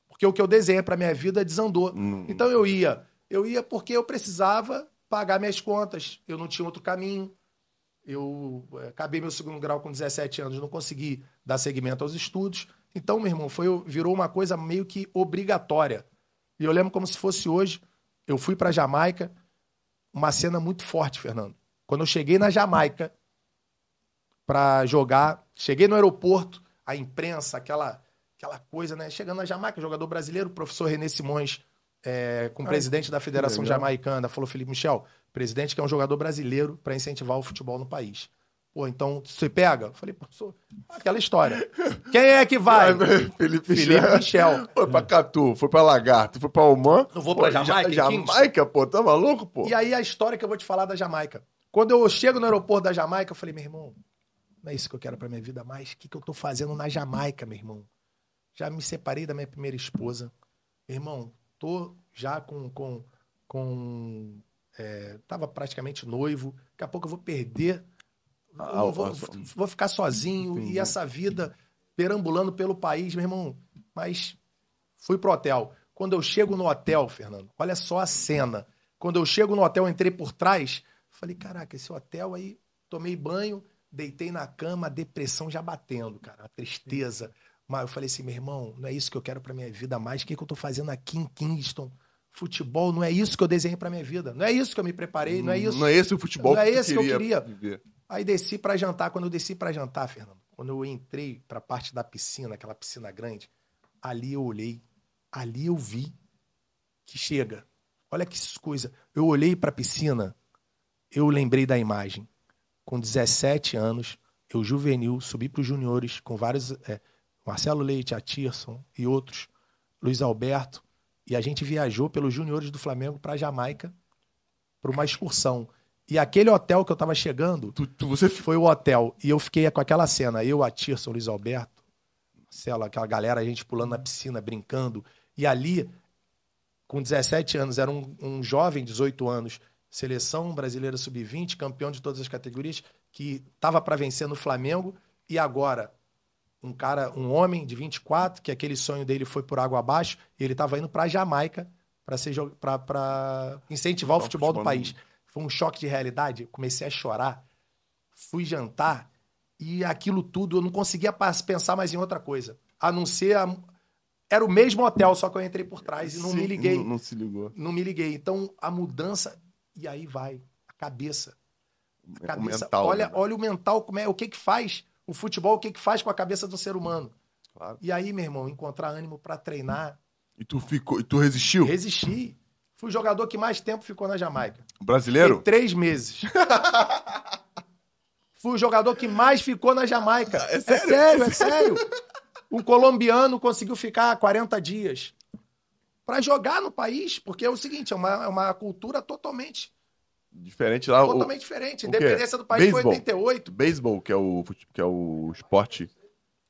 Porque o que eu desenhei para minha vida desandou. Hum. Então eu ia. Eu ia porque eu precisava pagar minhas contas. Eu não tinha outro caminho. Eu eh, acabei meu segundo grau com 17 anos, não consegui dar seguimento aos estudos. Então, meu irmão, foi, virou uma coisa meio que obrigatória. E eu lembro como se fosse hoje. Eu fui para Jamaica, uma cena muito forte, Fernando. Quando eu cheguei na Jamaica para jogar, cheguei no aeroporto, a imprensa, aquela, aquela coisa, né? Chegando na Jamaica, jogador brasileiro, o professor René Simões, é, com o presidente da Federação. Jamaicana, falou: Felipe Michel, presidente que é um jogador brasileiro para incentivar o futebol no país. Pô, então você pega? Eu falei, professor, aquela história. Quem é que vai? Felipe, Felipe Michel. Foi pra Catu, foi pra Lagarto, foi pra Oman. Não vou Pô, pra Jamaica. Jamaica, pô, tá maluco, pô? E aí a história que eu vou te falar da Jamaica. Quando eu chego no aeroporto da Jamaica, eu falei, meu irmão, não é isso que eu quero pra minha vida mais. O que, que eu tô fazendo na Jamaica, meu irmão? Já me separei da minha primeira esposa. Meu irmão, tô já com. com, com é, tava praticamente noivo. Daqui a pouco eu vou perder. Ah, eu vou, ah, vou ficar sozinho. Entendi. E essa vida perambulando pelo país, meu irmão. Mas fui pro hotel. Quando eu chego no hotel, Fernando, olha só a cena. Quando eu chego no hotel, entrei por trás, falei, caraca, esse hotel aí, tomei banho, deitei na cama, a depressão já batendo, cara, a tristeza. Mas eu falei assim, meu irmão, não é isso que eu quero pra minha vida mais. O que, que eu tô fazendo aqui em Kingston? Futebol, não é isso que eu desenhei pra minha vida. Não é isso que eu me preparei, não é isso. Não é esse o futebol Não é que esse que eu queria. viver. Aí desci pra jantar. Quando eu desci pra jantar, Fernando, quando eu entrei pra parte da piscina, aquela piscina grande, ali eu olhei, ali eu vi que chega. Olha que coisa. Eu olhei pra piscina, eu lembrei da imagem. Com 17 anos, eu juvenil, subi pros juniores com vários. é, Marcelo Leite, a Tirson e outros, Luiz Alberto, e a gente viajou pelos juniores do Flamengo pra Jamaica para uma excursão. E aquele hotel que eu tava chegando, Tu, tu- você foi o hotel. E eu fiquei com aquela cena, eu, a Tirson, Luiz Alberto, Marcelo, aquela galera, a gente pulando na piscina, brincando. E ali, com 17 anos, era um, um jovem, 18 anos, seleção brasileira sub-20, campeão de todas as categorias, que tava para vencer no Flamengo. E agora, um cara, um homem de 24, que aquele sonho dele foi por água abaixo, e ele tava indo para Jamaica para ser para incentivar o Então, futebol do futebol país. Foi um choque de realidade. Comecei a chorar. Fui jantar e aquilo tudo eu não conseguia pensar mais em outra coisa. A não ser. a- Era o mesmo hotel, só que eu entrei por trás e não Sim, me liguei. Não, não se ligou. Não me liguei. Então a mudança. E aí vai. A cabeça. A O cabeça. mental, olha, né? olha o mental, como é, o que que faz. O futebol, o que que faz com a cabeça do ser humano. Claro. E aí, meu irmão, encontrar ânimo para treinar. E tu ficou, e tu resistiu? Resisti. Fui o jogador que mais tempo ficou na Jamaica. Brasileiro? Fiquei três meses. Fui o jogador que mais ficou na Jamaica. É É sério? sério, é sério. Um colombiano conseguiu ficar 40 dias. pra jogar no país, porque é o seguinte, é uma, é uma cultura totalmente, Diferente lá. O totalmente diferente. o quê? Independência do país foi Beisebol. 88. beisebol, que é o, que é o esporte.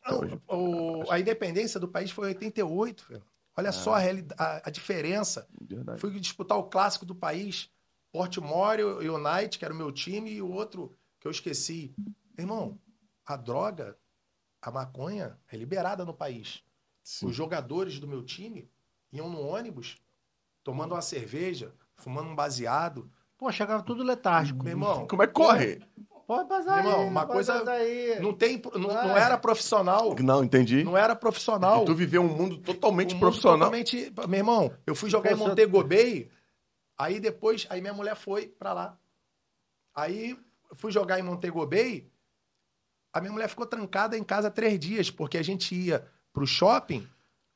Não, o- a independência do país foi em 88, velho. Olha Ah. só a, a, a diferença. Verdade. Fui disputar o clássico do país, Portmore United, que era o meu time, e o outro que eu esqueci. Irmão, a droga, a maconha é liberada no país. Sim. Os jogadores do meu time iam no ônibus, tomando uma cerveja, fumando um baseado. Pô, chegava tudo letárgico. Meu irmão, Como é que corre? Pode passar Meu irmão, aí, uma pode coisa- aí. não tem, não, não era profissional. Não, entendi. Não era profissional. E tu viveu um mundo totalmente Um mundo profissional. Totalmente, meu irmão, eu fui jogar em Montego Bay, aí depois, aí minha mulher foi pra lá. Aí fui jogar em Montego Bay, a minha mulher ficou trancada em casa três dias, porque a gente ia pro shopping,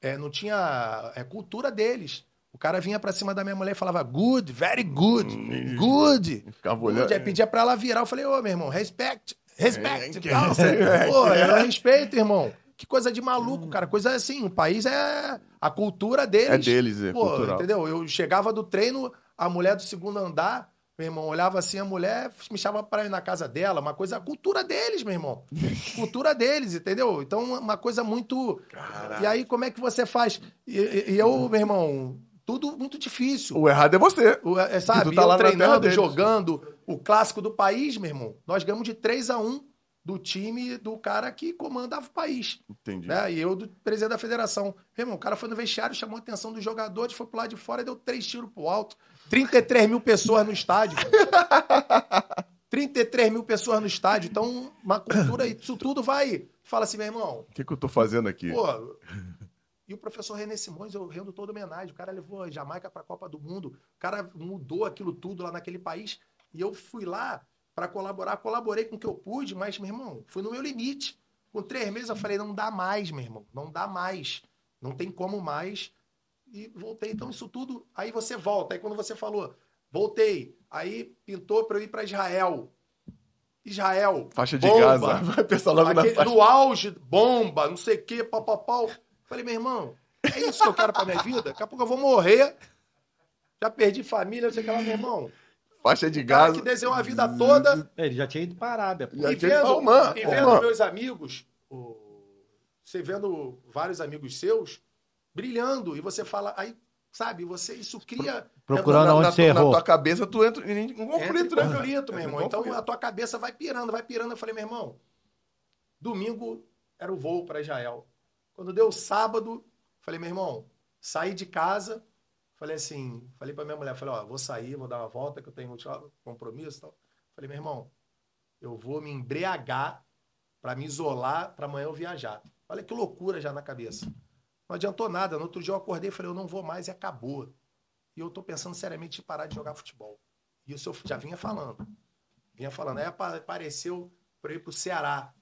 é, não tinha é, cultura deles. O cara vinha pra cima da minha mulher e falava good, very good, Hum, good. Ficava Good. olhando. Aí pedia pra ela virar. Eu falei, ô, meu irmão, respect, respect. É, que- tal. Pô, era respeito, irmão. Que coisa de maluco, cara. Coisa assim, o país é a cultura deles. É deles, é Pô, cultural. entendeu? Eu chegava do treino, a mulher do segundo andar, meu irmão, olhava assim, a mulher me chamava para ir na casa dela, uma coisa, a cultura deles, meu irmão. cultura deles, entendeu? Então, uma coisa muito. E aí, como é que você faz? E, e- e eu, meu irmão, tudo muito difícil. O errado é você. O, é, sabe, tu tá eu treinando, jogando o clássico do país, meu irmão. Nós ganhamos de 3 a 1 do time do cara que comandava o país. Entendi. Né? E eu, do presidente da federação. Meu irmão, o cara foi no vestiário, chamou a atenção dos jogadores, foi pro lado de fora e deu três tiros pro alto. 33 mil pessoas no estádio. 33 mil pessoas no estádio. Então, uma cultura, isso tudo vai. Fala assim, meu irmão, O que, que eu tô fazendo aqui? Pô, e o professor René Simões, eu rendo toda homenagem. O cara levou a Jamaica para a Copa do Mundo. O cara mudou aquilo tudo lá naquele país. E eu fui lá para colaborar. Colaborei com o que eu pude, mas, meu irmão, fui no meu limite. Com três meses eu falei, não dá mais, meu irmão. Não dá mais. Não tem como mais. E voltei. Então, isso tudo. Aí você volta. Aí quando você falou, voltei. Aí pintou para eu ir para Israel. Israel. Faixa de bomba. Gaza. Vai pensar logo na Aquele- faixa. no auge, bomba, não sei o quê, pau, pau, pau. Falei, meu irmão, é isso que eu quero pra minha vida? Daqui a pouco eu vou morrer. Já perdi família, não sei o que lá, meu irmão. Faixa de Gaza. que desenhou a vida toda Ele já tinha ido para a Arábia. pô. Já e vendo, Oman, e vendo Oman. meus amigos, você vendo vários amigos seus brilhando, e você fala, aí, sabe, você, isso cria... Procurando na, onde na, você na errou. tua cabeça, tu entra em um Entra conflito, em né? conflito, meu Entra irmão. Então a tua cabeça vai pirando, vai pirando. Eu falei, meu irmão, domingo era o voo para Israel. Quando deu sábado, falei, meu irmão, saí de casa, falei assim, falei para minha mulher, falei, ó, vou sair, vou dar uma volta, que eu tenho compromisso e tal. Falei, meu irmão, eu vou me embriagar para me isolar para amanhã eu viajar. Olha que loucura já na cabeça. Não adiantou nada. No outro dia eu acordei e falei, eu não vou mais e acabou. E eu tô pensando seriamente em parar de jogar futebol. E isso eu já vinha falando. Vinha falando. Aí apa- apareceu para ir pro Ceará.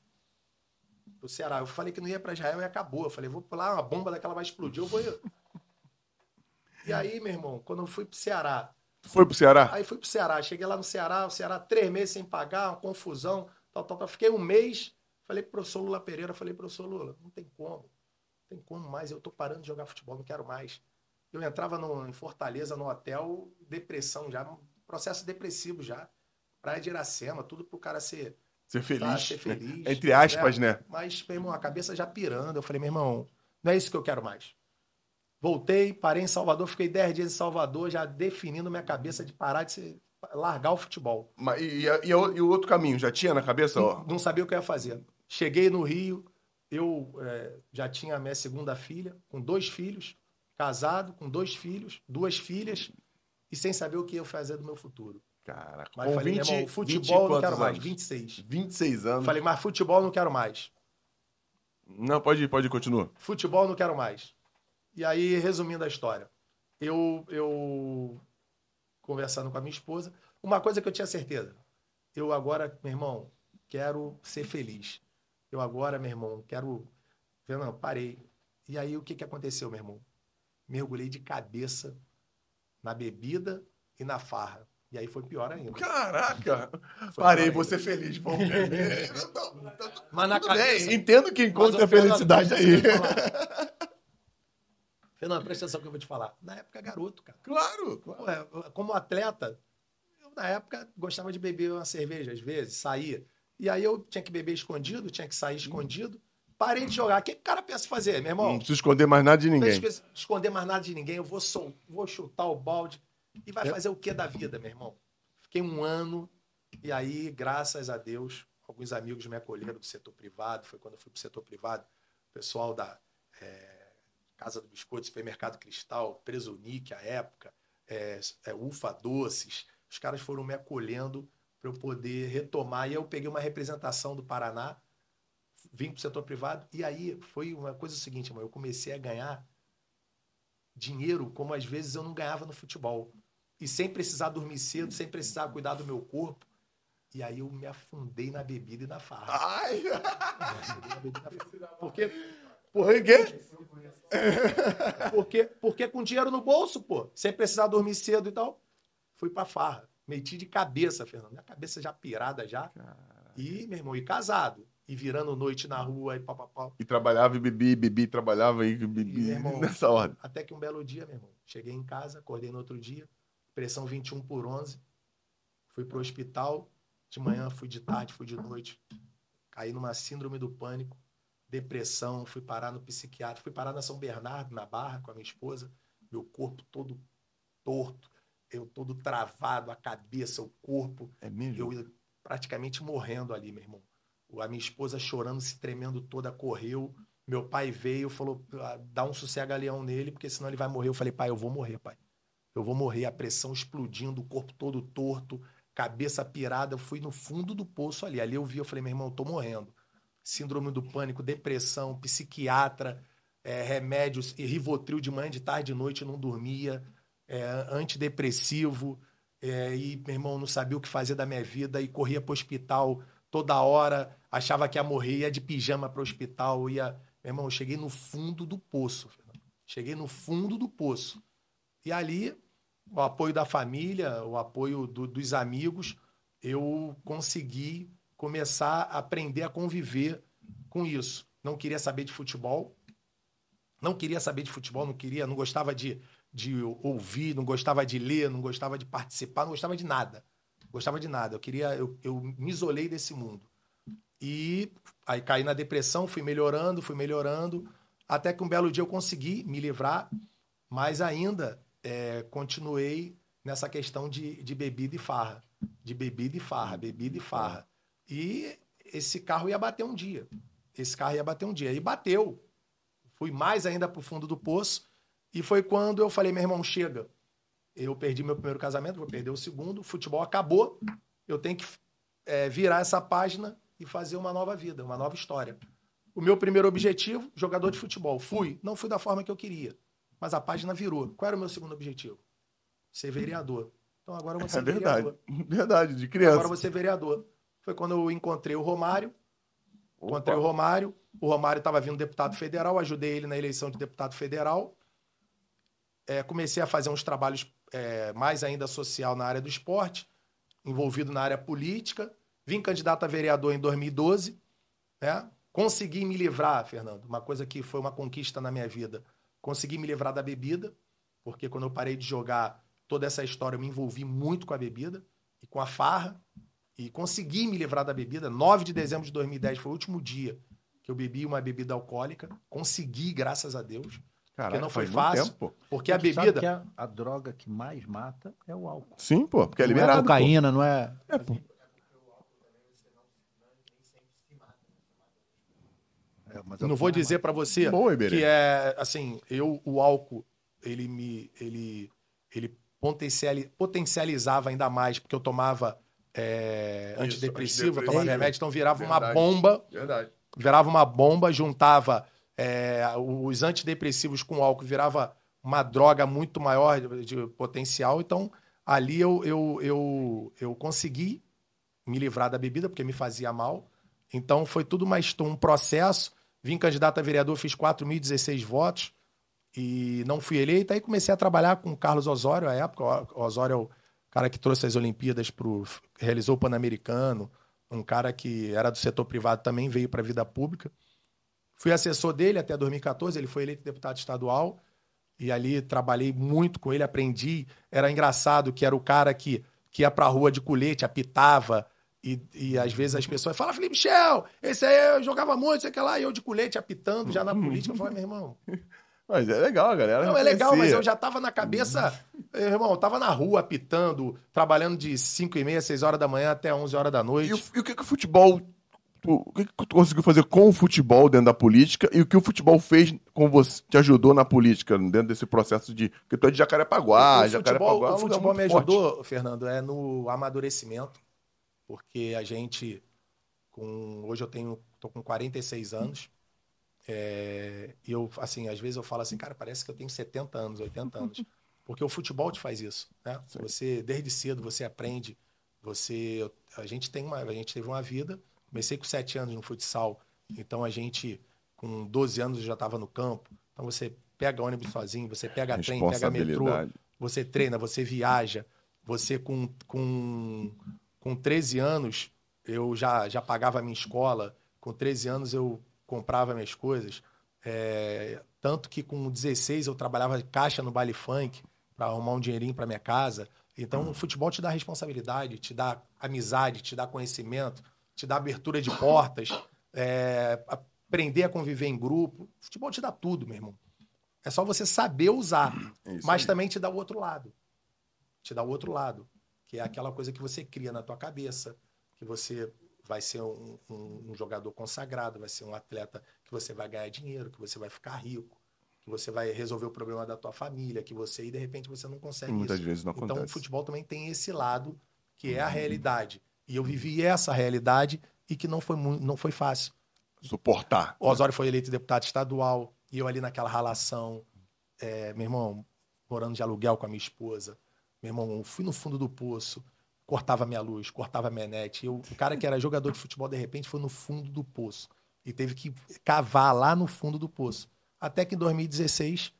Pro Ceará. Eu falei que não ia para Israel e acabou. Eu falei, vou pular uma bomba daquela vai explodir, eu vou. E aí, meu irmão, quando eu fui pro Ceará, foi pro Ceará? Aí fui pro Ceará. Cheguei lá no Ceará, o Ceará três meses sem pagar, uma confusão, tal, tal, tal. Fiquei um mês, falei pro professor Lula Pereira, falei, professor Lula, não tem como. Não tem como mais, eu tô parando de jogar futebol, não quero mais. Eu entrava no, em Fortaleza, no hotel, depressão já, processo depressivo já. Praia de Iracema, tudo pro cara ser, Ser tá, feliz. ser feliz. Entre aspas, né? Mas, meu irmão, a cabeça já pirando. Eu falei, meu irmão, não é isso que eu quero mais. Voltei, parei em Salvador, fiquei 10 dias em Salvador, já definindo minha cabeça de parar de ser, largar o futebol. Mas, e, e, e o outro caminho? Já tinha na cabeça? Ó, Não sabia o que eu ia fazer. Cheguei no Rio, eu é, já tinha a minha segunda filha, com dois filhos, casado, com dois filhos, duas filhas, e sem saber o que eu ia fazer do meu futuro. Caraca, Mas com falei, 20, meu irmão, 20 futebol eu não quero mais, anos? 26. 26 anos. Falei, mas futebol não quero mais. Não, pode ir, pode ir, continua. Futebol não quero mais. E aí, resumindo a história, eu, eu conversando com a minha esposa, uma coisa que eu tinha certeza, eu agora, meu irmão, quero ser feliz. Eu agora, meu irmão, quero. Não, parei. E aí, o que, que aconteceu, meu irmão? Mergulhei de cabeça na bebida e na farra. E aí foi pior ainda. Caraca! Foi Parei, ser feliz. Vamos beber. Não, tá tudo Mas na bem. cabeça. Entendo que encontra a felicidade aí. Fernando, presta atenção que eu vou te falar. Na época, garoto, cara. Claro! É, Como atleta, eu, na época, gostava de beber uma cerveja, às vezes, saía. E aí eu tinha que beber escondido, tinha que sair escondido. Parei de jogar. O que o cara pensa fazer, meu irmão? Não precisa esconder mais nada de Não ninguém. esque- esconder mais nada de ninguém. Eu vou, sol, vou chutar o balde. E vai fazer o que da vida, meu irmão? Fiquei um ano. E aí, graças a Deus, alguns amigos me acolheram do setor privado. Foi quando eu fui pro setor privado. O pessoal da é, Casa do Biscoito, Supermercado Cristal, Presunic, à época, é, é, Ufa Doces. Os caras foram me acolhendo para eu poder retomar. E eu peguei uma representação do Paraná, vim para o setor privado. E aí foi uma coisa seguinte, irmão, eu comecei a ganhar dinheiro como às vezes eu não ganhava no futebol. E sem precisar dormir cedo, sem precisar cuidar do meu corpo. E aí eu me afundei na bebida e na farra. Ai! Porque, Porra, quê? porque, porque com dinheiro no bolso, pô, sem precisar dormir cedo e tal, fui pra farra. Meti de cabeça, Fernando. Minha cabeça já pirada já. E, meu irmão, e casado. E virando noite na rua e papapá. E trabalhava e bebi, bebi, trabalhava e bebi. Meu irmão. Nessa ordem. Até que um belo dia, meu irmão, cheguei em casa, acordei no outro dia, pressão 21 por 11, fui pro hospital, de manhã fui de tarde, fui de noite, caí numa síndrome do pânico, depressão, fui parar no psiquiatra, fui parar na São Bernardo, na Barra, com a minha esposa, meu corpo todo torto, eu todo travado, a cabeça, o corpo, É mesmo? eu praticamente morrendo ali, meu irmão. A minha esposa chorando, se tremendo toda, correu. Meu pai veio, falou: "Ah, dá um sossega-leão nele, porque senão ele vai morrer. Eu falei: pai, eu vou morrer, pai. Eu vou morrer. A pressão explodindo, o corpo todo torto, cabeça pirada. Eu fui no fundo do poço ali. Ali eu vi, eu falei: meu irmão, eu tô morrendo. Síndrome do pânico, depressão, psiquiatra, eh, remédios, e Rivotril de manhã, de tarde, de noite, não dormia, eh, antidepressivo. É, e, meu irmão, não sabia o que fazer da minha vida e corria pro hospital toda hora, achava que ia morrer, ia de pijama pro hospital, ia... Meu irmão, eu cheguei no fundo do poço, cheguei no fundo do poço. E ali, o apoio da família, o apoio do- dos amigos, eu consegui começar a aprender a conviver com isso. Não queria saber de futebol, não queria saber de futebol, não queria, não gostava de, de ouvir, não gostava de ler, não gostava de participar, não gostava de nada. Gostava de nada. Eu queria, eu, eu me isolei desse mundo. E aí caí na depressão, fui melhorando, fui melhorando, até que um belo dia eu consegui me livrar, mas ainda é, continuei nessa questão de, de bebida e farra. De bebida e farra, bebida e farra. E esse carro ia bater um dia. Esse carro ia bater um dia. E bateu. Fui mais ainda pro fundo do poço. E foi quando eu falei, meu irmão, chega. Eu perdi meu primeiro casamento, vou perder o segundo. O futebol acabou. Eu tenho que é, virar essa página e fazer uma nova vida, uma nova história. O meu primeiro objetivo, jogador de futebol. Fui. Não fui da forma que eu queria. Mas a página virou. Qual era o meu segundo objetivo? Ser vereador. Então agora ser É verdade. vereador. Verdade, de Agora criança. eu vou ser vereador. Foi quando eu encontrei o Romário. Encontrei o Opa. Romário. O Romário estava vindo deputado federal, ajudei ele na eleição de deputado federal. É, comecei a fazer uns trabalhos é, mais ainda social na área do esporte, envolvido na área política. Vim candidato a vereador em 2012. Né? Consegui me livrar, Fernando, uma coisa que foi uma conquista na minha vida. Consegui me livrar da bebida, porque quando eu parei de jogar toda essa história, eu me envolvi muito com a bebida e com a farra. E consegui me livrar da bebida. 9 de dezembro de 2010 foi o último dia que eu bebi uma bebida alcoólica. Consegui, graças a Deus. Caraca, não foi fácil. tempo. Porque a sabe bebida. que a, a droga que mais mata é o álcool. Sim, pô, porque é não é liberado. pô. cocaína, não é. É, pô. é, mas Eu é não o vou mais dizer pra você Iberê. que é assim, eu o álcool ele me ele ele potenciali- potencializava ainda mais porque eu tomava é, Isso, antidepressivo, eu tomava remédio, então virava uma Verdade. bomba, Verdade. virava uma bomba, juntava é, os antidepressivos com álcool, virava uma droga muito maior de, de potencial. Então ali eu, eu, eu, eu consegui me livrar da bebida porque me fazia mal. Então foi tudo uma, histó- um processo. Vim candidato a vereador, fiz 4.016 votos e não fui eleito. Aí comecei a trabalhar com o Carlos Osório, à época. O Osório é o cara que trouxe as Olimpíadas, pro, realizou o Pan-Americano. Um cara que era do setor privado também, veio para a vida pública. Fui assessor dele até 2014, ele foi eleito deputado estadual. E ali trabalhei muito com ele, aprendi. Era engraçado que era o cara que, que ia pra rua de colete, apitava. E, e às vezes as pessoas falam, Felipe Michel, esse aí eu jogava muito, sei que lá, e eu de colete apitando já na política. Eu falei, meu irmão, Mas é legal, galera. não, é legal, mas eu já tava na cabeça. eh, Irmão, eu tava na rua apitando, trabalhando de 5 e meia, 6 horas da manhã até 11 horas da noite. E o, e o que, que o futebol. o que, que tu conseguiu fazer com o futebol dentro da política e o que o futebol fez com você, te ajudou na política, dentro desse processo de. Porque tu é de Jacarepaguá, o Jacarepaguá. futebol, é um o futebol me muito forte. ajudou, Fernando, é no amadurecimento, porque a gente, com hoje eu tenho, tô com 46 anos, é, e eu, assim, às vezes eu falo assim, cara, parece que eu tenho 70 anos, 80 anos, porque o futebol te faz isso, né? Sim. Você, desde cedo, você aprende, você, a gente tem uma, a gente teve uma vida, comecei com 7 anos no futsal, então a gente, com 12 anos já estava no campo, então você pega ônibus sozinho, você pega trem, pega metrô, você treina, você viaja, você com, com, com 13 anos, eu já, já pagava a minha escola, com 13 anos eu comprava minhas coisas, é, tanto que com 16 eu trabalhava caixa no baile funk para arrumar um dinheirinho para minha casa. Então o futebol te dá responsabilidade, te dá amizade, te dá conhecimento, te dá abertura de portas, é, aprender a conviver em grupo. O futebol te dá tudo, meu irmão. É só você saber usar. Isso Mas aí. também te dá o outro lado. Te dá o outro lado. Que é aquela coisa que você cria na tua cabeça, que você vai ser um, um- um jogador consagrado, vai ser um atleta que você vai ganhar dinheiro, que você vai ficar rico, que você vai resolver o problema da tua família, que você, e de repente você não consegue Muitas isso. vezes não Então acontece. o futebol também tem esse lado, que é a realidade. E eu vivi essa realidade e que não foi, não foi fácil. Suportar. O Osório foi eleito deputado estadual e eu ali naquela relação, é, meu irmão, morando de aluguel com a minha esposa. Meu irmão, eu fui no fundo do poço, cortava minha luz, cortava minha net. Eu, o cara que era jogador de futebol, de repente, foi no fundo do poço e teve que cavar lá no fundo do poço. Até que em 2016,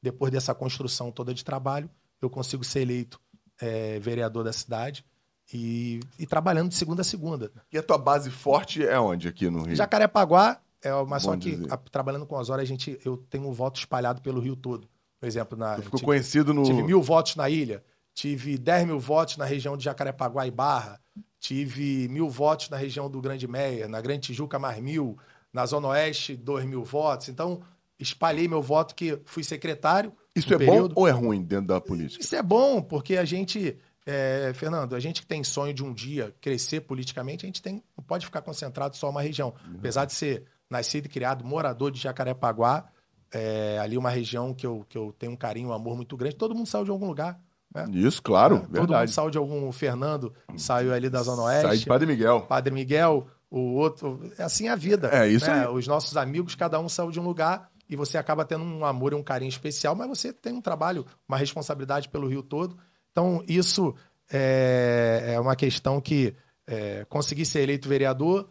depois dessa construção toda de trabalho, eu consigo ser eleito é, vereador da cidade e, e trabalhando de segunda a segunda. E a tua base forte é onde aqui no Rio? Jacarepaguá, é, mas só Bom que dizer. a- trabalhando com as horas, a gente, eu tenho um voto espalhado pelo Rio todo. Por exemplo, na, ficou tive, conhecido no. tive mil votos na ilha, tive 10 mil votos na região de Jacarepaguá e Barra, tive mil votos na região do Grande Meia, na Grande Tijuca mais mil, na Zona Oeste, dois mil votos. Então, espalhei meu voto que fui secretário. Isso é período. bom ou é ruim dentro da política? Isso é bom, porque a gente, é, Fernando, a gente que tem sonho de um dia crescer politicamente, a gente tem, não pode ficar concentrado só em uma região. Apesar de ser nascido e criado morador de Jacarepaguá, é, ali uma região que eu, que eu tenho um carinho, um amor muito grande, todo mundo saiu de algum lugar. Né? Isso, claro, Todo mundo verdade. saiu de algum. O Fernando saiu ali da Zona Oeste. Sai de Padre Miguel. Padre Miguel, o outro. É assim a vida. É, isso né? aí. Os nossos amigos, cada um saiu de um lugar e você acaba tendo um amor e um carinho especial, mas você tem um trabalho, uma responsabilidade pelo Rio todo. Então, isso é, é uma questão que é, consegui ser eleito vereador,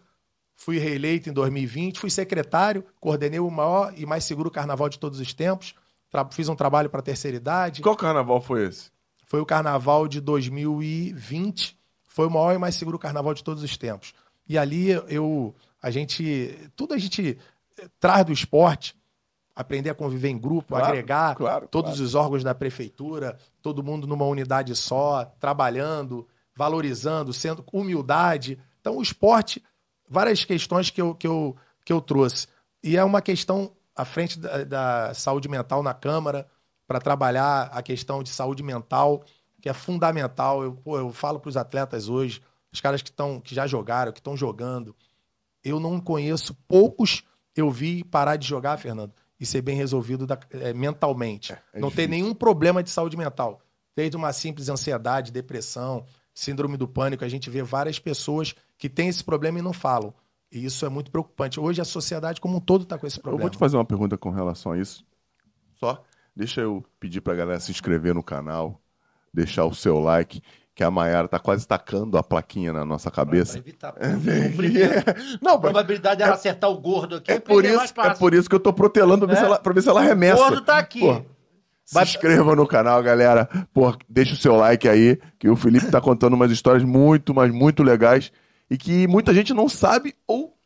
fui reeleito em 2020, fui secretário, coordenei o maior e mais seguro carnaval de todos os tempos, fiz um trabalho para a terceira idade. Qual carnaval foi esse? Foi o carnaval de 2020. Foi o maior e mais seguro carnaval de todos os tempos. E ali eu, a gente, tudo a gente traz do esporte, aprender a conviver em grupo, Claro, agregar claro, todos claro. os órgãos da prefeitura, todo mundo numa unidade só, trabalhando, valorizando, sendo com humildade. Então o esporte, várias questões que eu, que eu, que eu trouxe. E é uma questão à frente da, da saúde mental na Câmara, para trabalhar a questão de saúde mental, que é fundamental. Eu, pô, eu falo para os atletas hoje, os caras que, tão, que já jogaram, que estão jogando, eu não conheço, poucos eu vi parar de jogar, Fernando, e ser bem resolvido da- eh, mentalmente. é não ter difícil. nenhum problema de saúde mental. Desde uma simples ansiedade, depressão, síndrome do pânico, a gente vê várias pessoas que têm esse problema e não falam. E isso é muito preocupante. Hoje a sociedade como um todo está com esse Eu problema. vou te fazer uma pergunta com relação a isso. Só deixa eu pedir pra galera se inscrever no canal, deixar o seu like, que a Mayara tá quase tacando a plaquinha na nossa Pra cabeça. evitar. Não, A probabilidade dela acertar o gordo aqui é por, mais isso, é fácil. por isso que eu tô protelando pra ver, É. se, ela, pra ver se ela O remessa. gordo tá aqui. Pô, se inscreva no canal, galera. Pô, deixa o seu like aí, que o Felipe tá contando umas histórias muito, mas muito legais e que muita gente não sabe ou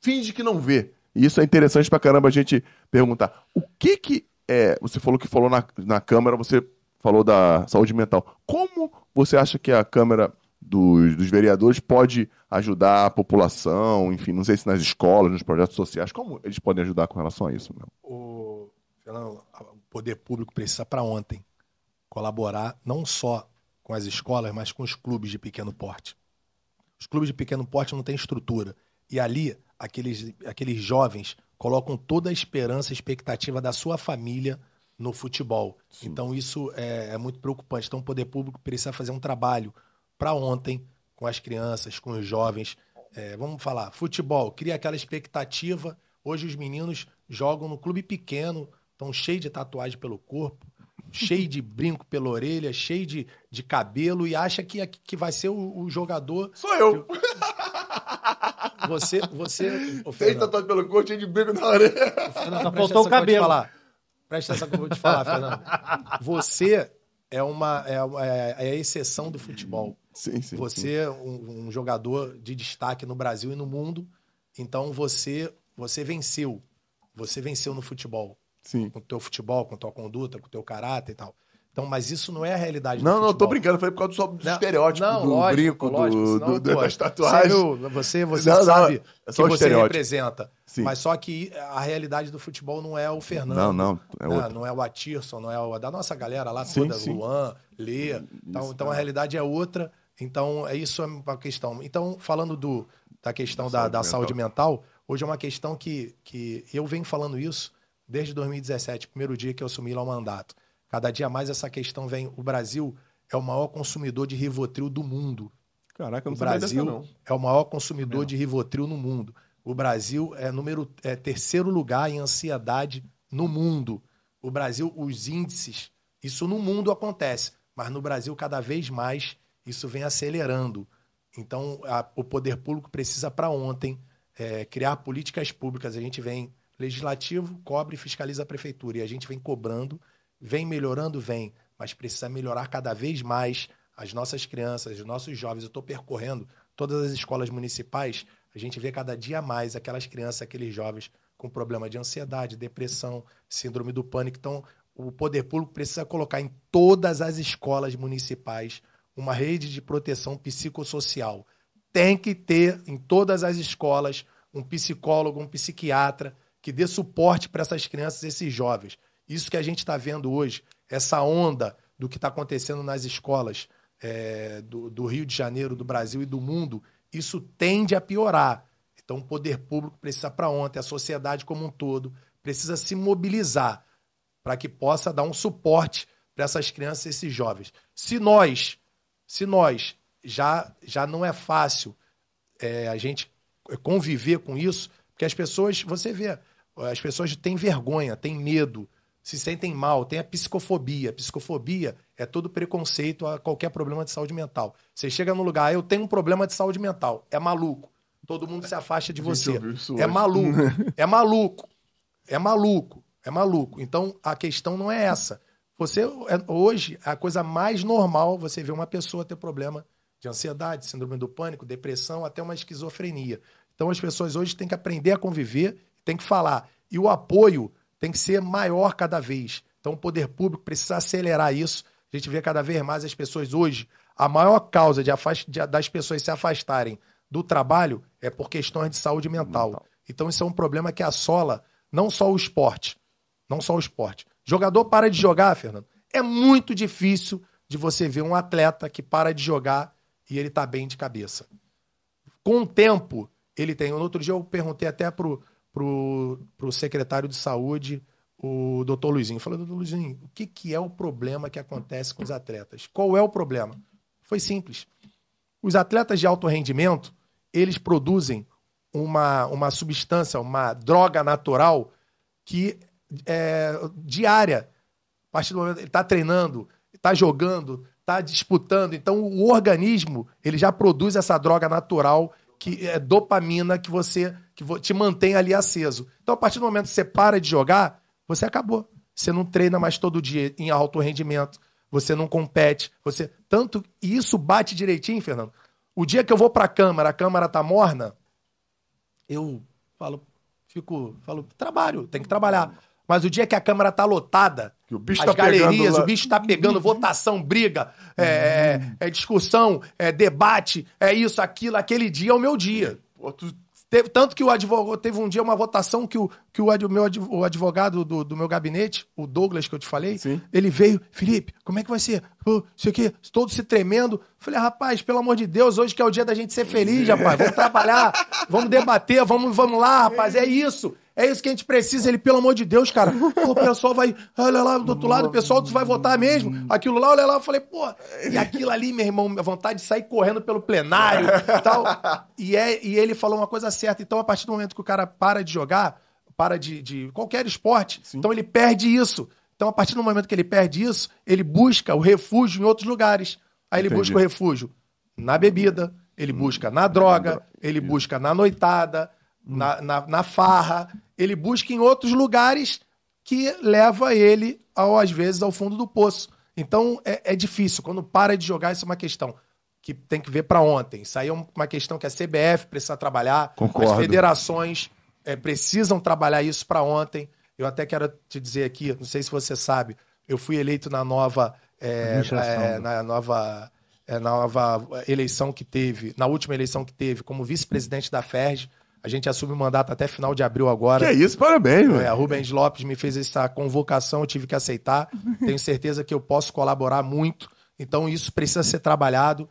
finge que não vê. E isso é interessante pra caramba a gente perguntar. O que que é, você falou que falou na, na Câmara, você falou da saúde mental. Como você acha que a Câmara dos, dos vereadores pode ajudar a população, enfim, não sei se nas escolas, nos projetos sociais, como eles podem ajudar com relação a isso? Meu? O, o poder público precisa para ontem colaborar não só com as escolas, mas com os clubes de pequeno porte. Os clubes de pequeno porte não têm estrutura. E ali, aqueles, aqueles jovens colocam toda a esperança e expectativa da sua família no futebol. Sim. Então, isso é, é, muito preocupante. Então, o poder público precisa fazer um trabalho para ontem com as crianças, com os jovens. É, vamos falar, futebol, cria aquela expectativa. Hoje, os meninos jogam no clube pequeno, estão cheios de tatuagem pelo corpo, cheio de brinco pela orelha, cheio de, de cabelo e acha que, que vai ser o, o jogador. Sou eu! Você. você Tem tatuagem pelo corpo, cheio de brinco na orelha. Fernando, Só faltou o cabelo. Presta atenção que eu vou te falar, Fernando. Você é uma é, é, é, a exceção do futebol. Sim, sim. Você sim. é um, um, jogador de destaque no Brasil e no mundo. Então você você venceu. Você venceu no futebol. Sim. Com o teu futebol, com a tua conduta, com o teu caráter e tal. Então, mas isso não é a realidade Não, não, tô brincando, foi por causa do, só do não, estereótipo, não, do lógico, brinco, lógico, do, senão, do, pô, das tatuagens. Você, você não, sabe não, é que você representa. Sim. Mas só que a realidade do futebol não é o Fernando. Não, não. É né? Não é o Atirson, não é o da nossa galera lá sim, toda, sim. Luan, Lê. Então, então a realidade é outra. Então, é isso é uma questão. Então, falando do, da questão da, da saúde mental, hoje é uma questão que, que eu venho falando isso desde 2017, primeiro dia que eu assumi lá o mandato. Cada dia mais essa questão vem. O Brasil é o maior consumidor de Rivotril do mundo. Caraca, não o Brasil dessa, não. é o maior consumidor de Rivotril no mundo. O Brasil é número é terceiro lugar em ansiedade no mundo. O Brasil, os índices, isso no mundo acontece, mas no Brasil cada vez mais isso vem acelerando. Então a, o poder público precisa para ontem é, criar políticas públicas. A gente vem legislativo cobre e fiscaliza a prefeitura e a gente vem cobrando Vem melhorando? Vem, mas precisa melhorar cada vez mais as nossas crianças, os nossos jovens. Eu estou percorrendo todas as escolas municipais, a gente vê cada dia mais aquelas crianças, aqueles jovens com problema de ansiedade, depressão, síndrome do pânico. Então, o poder público precisa colocar em todas as escolas municipais uma rede de proteção psicossocial. Tem que ter em todas as escolas um psicólogo, um psiquiatra que dê suporte para essas crianças, esses jovens. Isso que a gente está vendo hoje, essa onda do que está acontecendo nas escolas é, do, do Rio de Janeiro, do Brasil e do mundo, isso tende a piorar. Então, o poder público precisa para ontem, a sociedade como um todo precisa se mobilizar para que possa dar um suporte para essas crianças e esses jovens. Se nós, se nós já, já não é fácil é, a gente conviver com isso, porque as pessoas, você vê, as pessoas têm vergonha, têm medo, se sentem mal, tem a psicofobia. A psicofobia é todo preconceito a qualquer problema de saúde mental. Você chega no lugar, ah, eu tenho um problema de saúde mental, é maluco. Todo mundo se afasta de você. É maluco, é maluco, é maluco, é maluco. Então a questão não é essa. Você é, hoje a coisa mais normal você ver uma pessoa ter problema de ansiedade, síndrome do pânico, depressão, até uma esquizofrenia. Então as pessoas hoje têm que aprender a conviver, têm que falar. E o apoio tem que ser maior cada vez. Então, o poder público precisa acelerar isso. A gente vê cada vez mais as pessoas hoje. A maior causa de afast... de... das pessoas se afastarem do trabalho é por questões de saúde mental. mental. Então, isso é um problema que assola não só o esporte. Não só o esporte. Jogador para de jogar, Fernando. É muito difícil de você ver um atleta que para de jogar e ele tá bem de cabeça. Com o tempo, ele tem. No outro dia eu perguntei até pro, pro, pro secretário de saúde, o doutor Luizinho. Falou, doutor Luizinho, o que, que é o problema que acontece com os atletas? Qual é o problema? Foi simples. Os atletas de alto rendimento, eles produzem uma, uma substância, uma droga natural que é diária. A partir do momento ele está treinando, está jogando, está disputando. Então, o organismo ele já produz essa droga natural que é dopamina que você que te mantém ali aceso. Então, a partir do momento que você para de jogar, você acabou. Você não treina mais todo dia em alto rendimento, você não compete, você tanto e isso bate direitinho, Fernando. O dia que eu vou para a câmara, a câmara tá morna, eu falo, fico, falo, trabalho, tem que trabalhar. Mas o dia que a Câmara tá lotada, Que o bicho as tá pegando galerias, o bicho tá pegando, votação, briga, é, é- é discussão, é debate, é isso, aquilo, aquele dia é o meu dia. Pô, tu- Teve- tanto que o advogado teve um dia uma votação que o, que o, ad- meu, o advogado do, do meu gabinete, o Douglas que eu te falei, Sim. ele veio, Felipe, como é que vai ser? Pô, isso aqui, todo se tremendo. Falei, rapaz, pelo amor de Deus, hoje que é o dia da gente ser feliz, rapaz, vamos trabalhar, vamos debater, vamos, vamos lá, rapaz, é isso. É isso que a gente precisa. Ele, pelo amor de Deus, cara, o pessoal vai, olha lá do outro lado, o pessoal vai votar mesmo. Aquilo lá, olha lá, eu falei, pô, e aquilo ali, meu irmão, a vontade de sair correndo pelo plenário e tal. E, é, e ele falou uma coisa certa. Então, a partir do momento que o cara para de jogar, para de, de qualquer esporte, então ele perde isso. Então, a partir do momento que ele perde isso, ele busca o refúgio em outros lugares. Aí ele Entendi. busca o refúgio na bebida, ele busca na droga, ele busca na noitada, na, na, na farra, ele busca em outros lugares que leva ele, ao, às vezes, ao fundo do poço. Então, é, é difícil. Quando para de jogar, isso é uma questão que tem que ver para ontem. Isso aí é um- uma questão que a CBF precisa trabalhar, Concordo. as federações é, precisam trabalhar isso para ontem. Eu até quero te dizer aqui, não sei se você sabe, eu fui eleito na nova, é, é, na nova, é, na nova eleição que teve, na última eleição que teve, como vice-presidente da FERJ. A gente assume o mandato até final de abril agora. Que é isso, parabéns, É, mano. a Rubens Lopes me fez essa convocação, eu tive que aceitar. Tenho certeza que eu posso colaborar muito. Então, isso precisa ser trabalhado,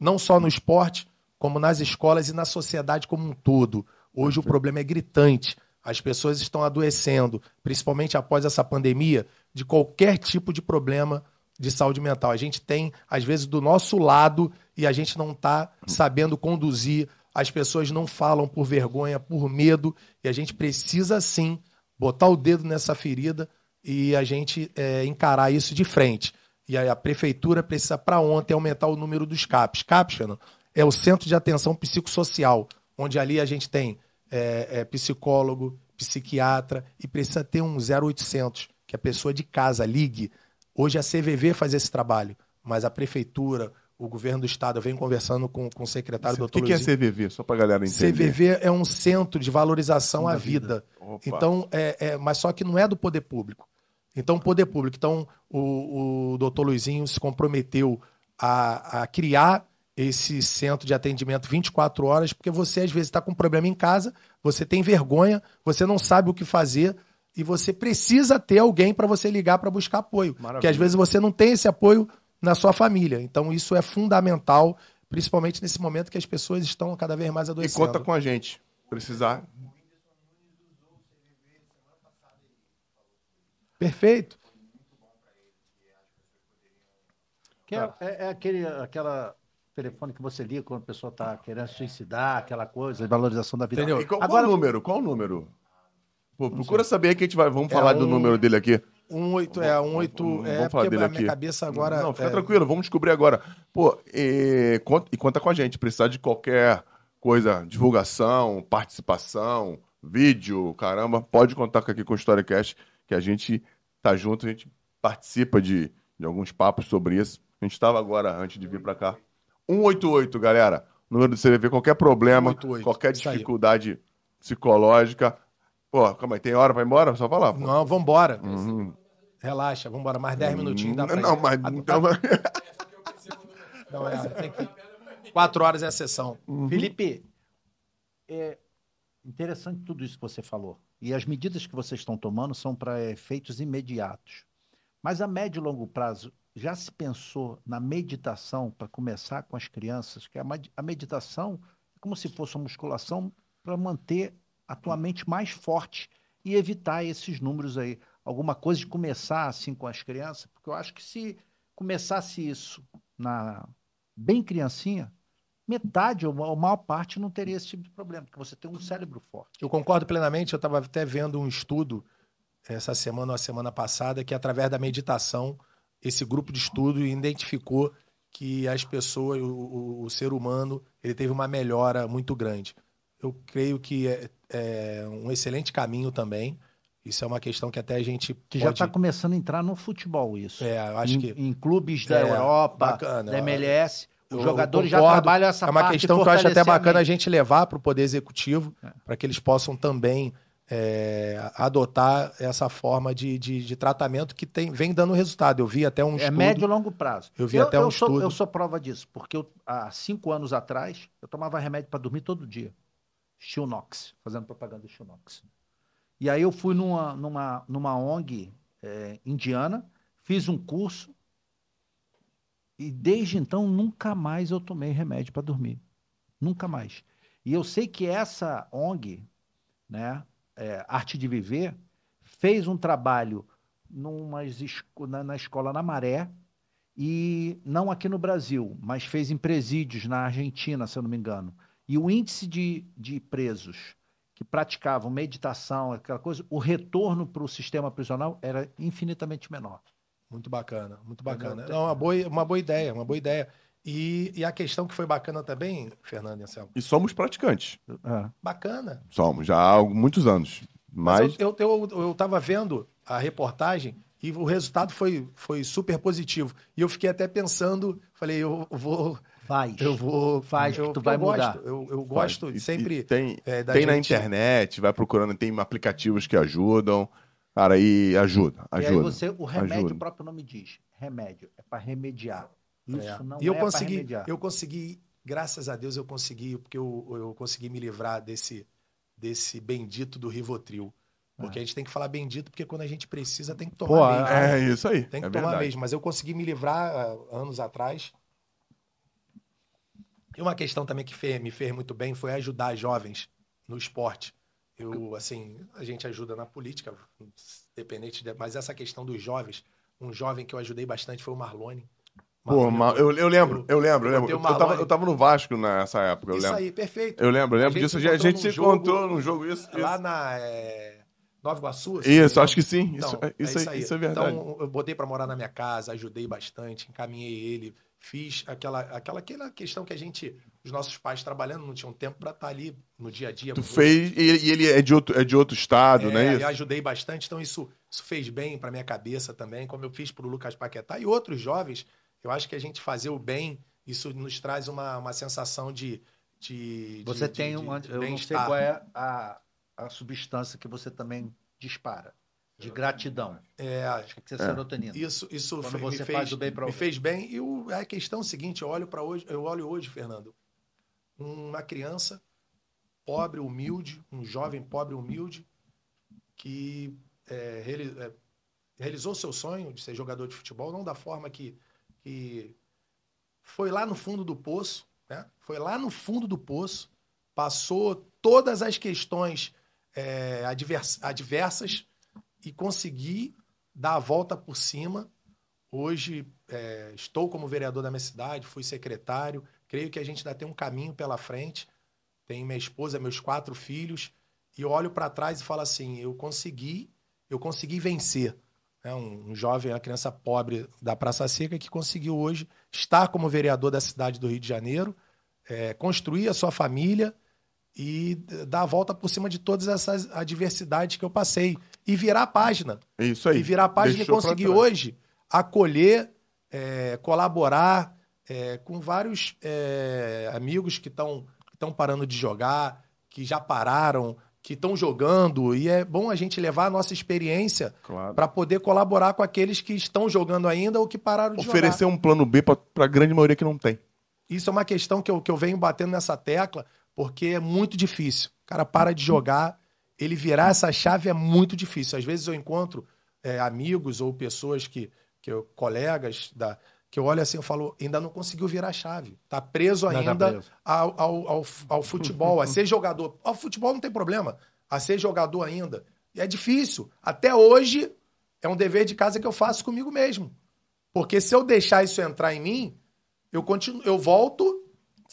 não só no esporte, como nas escolas e na sociedade como um todo. Hoje o problema é gritante. As pessoas estão adoecendo, principalmente após essa pandemia, de qualquer tipo de problema de saúde mental. A gente tem, às vezes, do nosso lado e a gente não está sabendo conduzir. As pessoas não falam por vergonha, por medo, e a gente precisa sim botar o dedo nessa ferida e a gente é, encarar isso de frente. E aí a prefeitura precisa, para ontem, aumentar o número dos CAPs. CAPs, Fernando, é o Centro de Atenção Psicossocial, onde ali a gente tem é, é, psicólogo, psiquiatra, e precisa ter um 0800, que a pessoa de casa ligue. Hoje a CVV faz esse trabalho, mas a prefeitura, o governo do estado, eu venho conversando com, com o secretário, O doutor que, que é. CVV? Só pra galera entender. CVV é um centro de valorização à vida. Opa. Então, é, é- mas só que não é do poder público. Então, poder público. Então, o, o doutor Luizinho se comprometeu a, a criar esse centro de atendimento 24 horas, porque você às vezes está com um problema em casa, você tem vergonha, você não sabe o que fazer e você precisa ter alguém para você ligar para buscar apoio. Porque às vezes você não tem esse apoio na sua família. Então, isso é fundamental, principalmente nesse momento que as pessoas estão cada vez mais E adoecendo. conta com a gente. Precisar. Perfeito. Que é, é- é aquele aquela telefone que você liga quando a pessoa está querendo suicidar, aquela coisa, valorização da vida. Entendeu? E qual, Agora, qual o número? Qual o número? Pô, procura saber aí que a gente vai. Vamos É falar do um- número dele aqui. Um oito, é, um oito, Vamos- é, vamos falar dele a minha aqui. cabeça agora... Não, fica é, tranquilo, vamos descobrir agora. Pô, e conta, e conta com a gente. Precisar de qualquer coisa, divulgação, participação, vídeo, caramba, pode contar aqui com o StoryCast, que a gente tá junto, a gente participa de, de alguns papos sobre isso. A gente estava agora, antes de vir para cá. 188, galera. Número do CVV, qualquer problema, 188, qualquer dificuldade psicológica. Pô, calma aí, tem hora pra ir embora? Só falar. pô. Não, vambora. Uhum. Relaxa, vambora. Mais 10 minutinhos dá pra Não, mas. Ah, então- Não, é, tem que... Quatro horas é a sessão. Felipe, é interessante tudo isso que você falou. E as medidas que vocês estão tomando são para efeitos imediatos. Mas a médio e longo prazo, já se pensou na meditação para começar com as crianças? Que a med- a meditação é como se fosse uma musculação para manter a tua mente mais forte e evitar esses números aí. Alguma coisa de começar assim com as crianças? Porque eu acho que se começasse isso na bem criancinha, metade ou a maior parte não teria esse tipo de problema, porque você tem um cérebro forte. Eu concordo plenamente. Eu estava até vendo um estudo essa semana ou a semana passada que, através da meditação, esse grupo de estudo identificou que as pessoas, o, o- o ser humano, ele teve uma melhora muito grande. Eu creio que é, é um excelente caminho também. Isso é uma questão que até a gente Que já pode... está começando a entrar no futebol isso. É, eu acho em, que em clubes da É, Europa, bacana. da MLS, Eu- os eu jogadores já trabalham essa é uma parte questão que eu acho até a bacana a mente. gente levar para o Poder Executivo, É. para que eles possam também é, adotar essa forma de, de, de tratamento que tem, vem dando resultado. Eu vi até um É estudo. médio e longo prazo. Eu vi até um sou, estudo. Eu sou prova disso, porque eu, há cinco anos atrás eu tomava remédio para dormir todo dia. Stilnox, fazendo propaganda do. E aí eu fui numa, numa, numa ONG é, indiana, fiz um curso e desde então nunca mais eu tomei remédio para dormir. Nunca mais. E eu sei que essa ONG, né, é, Arte de Viver, fez um trabalho numas na, na escola na Maré, e não aqui no Brasil, mas fez em presídios na Argentina, se eu não me engano. E o índice de, de presos que praticavam meditação, aquela coisa, o retorno para o sistema prisional era infinitamente menor. Muito bacana, muito bacana. Não, uma boa, uma boa ideia, uma boa ideia. E, e a questão que foi bacana também, Fernando e Anselmo, E somos praticantes. É. bacana. Somos, já há muitos anos. Mas, Mas eu, eu, eu, eu tava vendo a reportagem e o resultado foi, foi super positivo. E eu fiquei até pensando, falei, eu vou. Faz. Eu vou. Faz, eu, tu vai eu gosto, mudar. Eu, eu faz. gosto E- sempre. e tem é, da tem na gente- internet, vai procurando, tem aplicativos que ajudam. Cara, aí ajuda, E aí ajuda. você, o remédio, ajuda. o próprio nome diz, remédio, é para remediar. Isso É. não e eu é consegui, remediar. eu consegui, graças a Deus, eu consegui, porque eu, eu consegui me livrar desse, desse bendito do Rivotril. Porque a gente tem que falar bendito, porque quando a gente precisa, tem que tomar Pô, mesmo. É isso aí. Tem que é tomar verdade. mesmo. Mas eu consegui me livrar ah, anos atrás. E uma questão também que fe- me fez muito bem foi ajudar jovens no esporte. Eu, assim, a gente ajuda na política, independente, de, mas essa questão dos jovens, um jovem que eu ajudei bastante foi o Marlone. Pô, eu, eu lembro, eu lembro, eu lembro. Eu, tava, eu tava no Vasco nessa época, eu Isso lembro. aí, perfeito. Eu lembro, eu lembro A disso. A gente se jogo- encontrou num jogo, isso. Lá Isso, na é, Nova Iguaçu. se Isso, me acho que sim. Então, Isso, isso, aí, isso é verdade. Então, eu botei pra morar na minha casa, ajudei bastante, encaminhei ele, fiz aquela, aquela, aquela questão que a gente, os nossos pais trabalhando, não tinham tempo pra estar ali no dia a dia. tu fez, e ele, é, de outro, é de outro estado, É, né? Eu ajudei bastante, então isso, isso fez bem pra minha cabeça também, como eu fiz pro Lucas Paquetá e outros jovens. Eu acho que a gente fazer o bem, isso nos traz uma, uma sensação de. de Você de- tem de- um. de Eu não sei qual é a, a substância que você também dispara. De gratidão. É, Acho que é serotonina. Isso, isso Quando você me faz fez, o bem me alguém. fez bem. E o, a questão é o seguinte, eu olho para hoje, eu olho hoje, Fernando, uma criança pobre, humilde, um jovem pobre, humilde, que é, reali- é, realizou seu sonho de ser jogador de futebol, não da forma que, que foi lá no fundo do poço, né? Foi lá no fundo do poço, passou todas as questões é, advers- adversas e consegui dar a volta por cima. Hoje é, estou como vereador da minha cidade, fui secretário. Creio que a gente ainda tem um caminho pela frente. Tenho minha esposa, meus quatro filhos e olho para trás e falo assim: eu consegui, eu consegui vencer. É um, um jovem, uma criança pobre da Praça Seca que conseguiu hoje estar como vereador da cidade do Rio de Janeiro, é, construir a sua família e dar a volta por cima de todas essas adversidades que eu passei e virar a página isso aí. e virar a página e Deixou pra conseguir hoje acolher, é, colaborar é, com vários é, amigos que estão estão parando de jogar, que já pararam, que estão jogando. E é bom a gente levar a nossa experiência Claro. para poder colaborar com aqueles que estão jogando ainda ou que pararam de Oferecer jogar. um plano B pra, pra grande maioria que não tem. Isso é uma questão que eu, que eu venho batendo nessa tecla, porque é muito difícil. O cara para de jogar, ele virar essa chave é muito difícil. Às vezes eu encontro é, amigos ou pessoas que, que eu, colegas da que eu olho assim e falo, ainda não conseguiu virar a chave. Tá preso Ainda tá preso. Ao, ao, ao, ao futebol, a ser jogador. Ao futebol não tem problema, a ser jogador ainda. E é difícil. Até hoje é um dever de casa que eu faço comigo mesmo. Porque se eu deixar isso entrar em mim, eu continuo, eu volto,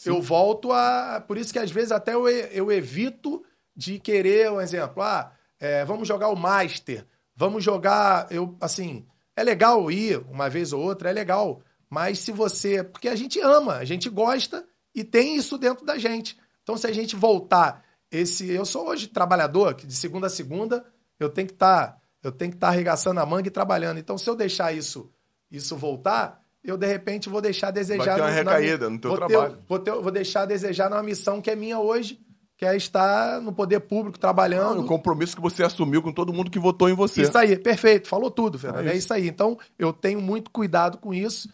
eu volto a. Por isso que às vezes até eu, eu evito de querer, um exemplo, ah, é, vamos jogar o Master, vamos jogar. Eu, assim, é legal ir uma vez ou outra, é legal. Mas se você. Porque a gente ama, a gente gosta e tem isso dentro da gente. Então, se a gente voltar esse. Eu sou hoje trabalhador, que de segunda a segunda eu tenho que estar. eu tenho que estar arregaçando a manga e trabalhando. Então, se eu deixar isso, isso voltar, eu de repente vou deixar a desejar. Vai ter uma na- recaída no teu vou ter- trabalho. vou, ter- vou deixar a desejar numa missão que é minha hoje, que é estar no poder público Não, trabalhando. o compromisso que você assumiu com todo mundo que votou em você. Isso aí, perfeito, falou tudo, Fernando. É É isso. isso aí. Então, eu tenho muito cuidado com isso,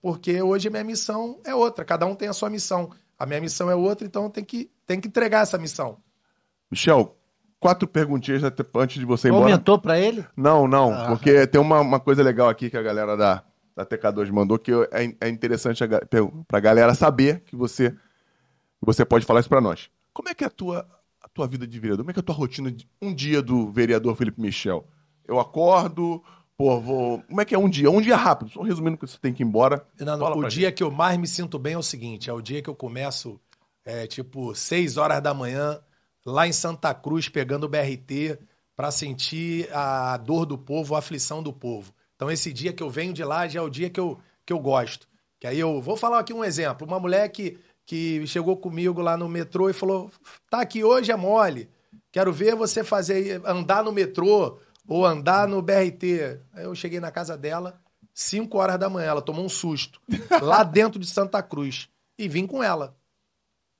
porque hoje a minha missão é outra. Cada um tem a sua missão. A minha missão é outra, então tem que, tem que entregar essa missão. Michel, quatro perguntinhas até antes de você ir embora. Aumentou pra ele? Não, não, Ah. porque tem uma, uma coisa legal aqui que a galera da, da TK2 mandou que é, é interessante a, per- pra galera saber que você, você pode falar isso pra nós. Como é que é a tua, a tua vida de vereador? Como é que é a tua rotina de um dia do vereador Felipe Michel? Eu acordo, pô, vou. Como é que é um dia? Um dia rápido, só resumindo que você tem que ir embora. Fernando, Fala o dia que eu mais me sinto bem é o seguinte: é o dia que eu começo, é, tipo, 6 horas da manhã, lá em Santa Cruz, pegando o BRT, para sentir a dor do povo, a aflição do povo. Então, esse dia que eu venho de lá já é o dia que eu, que eu gosto. Que aí eu vou falar aqui um exemplo: uma mulher que, que chegou comigo lá no metrô e falou: tá aqui hoje é mole. Quero ver você fazer andar no metrô ou andar no BRT. Aí eu cheguei na casa dela, 5 horas da manhã, ela tomou um susto lá dentro de Santa Cruz e vim com ela.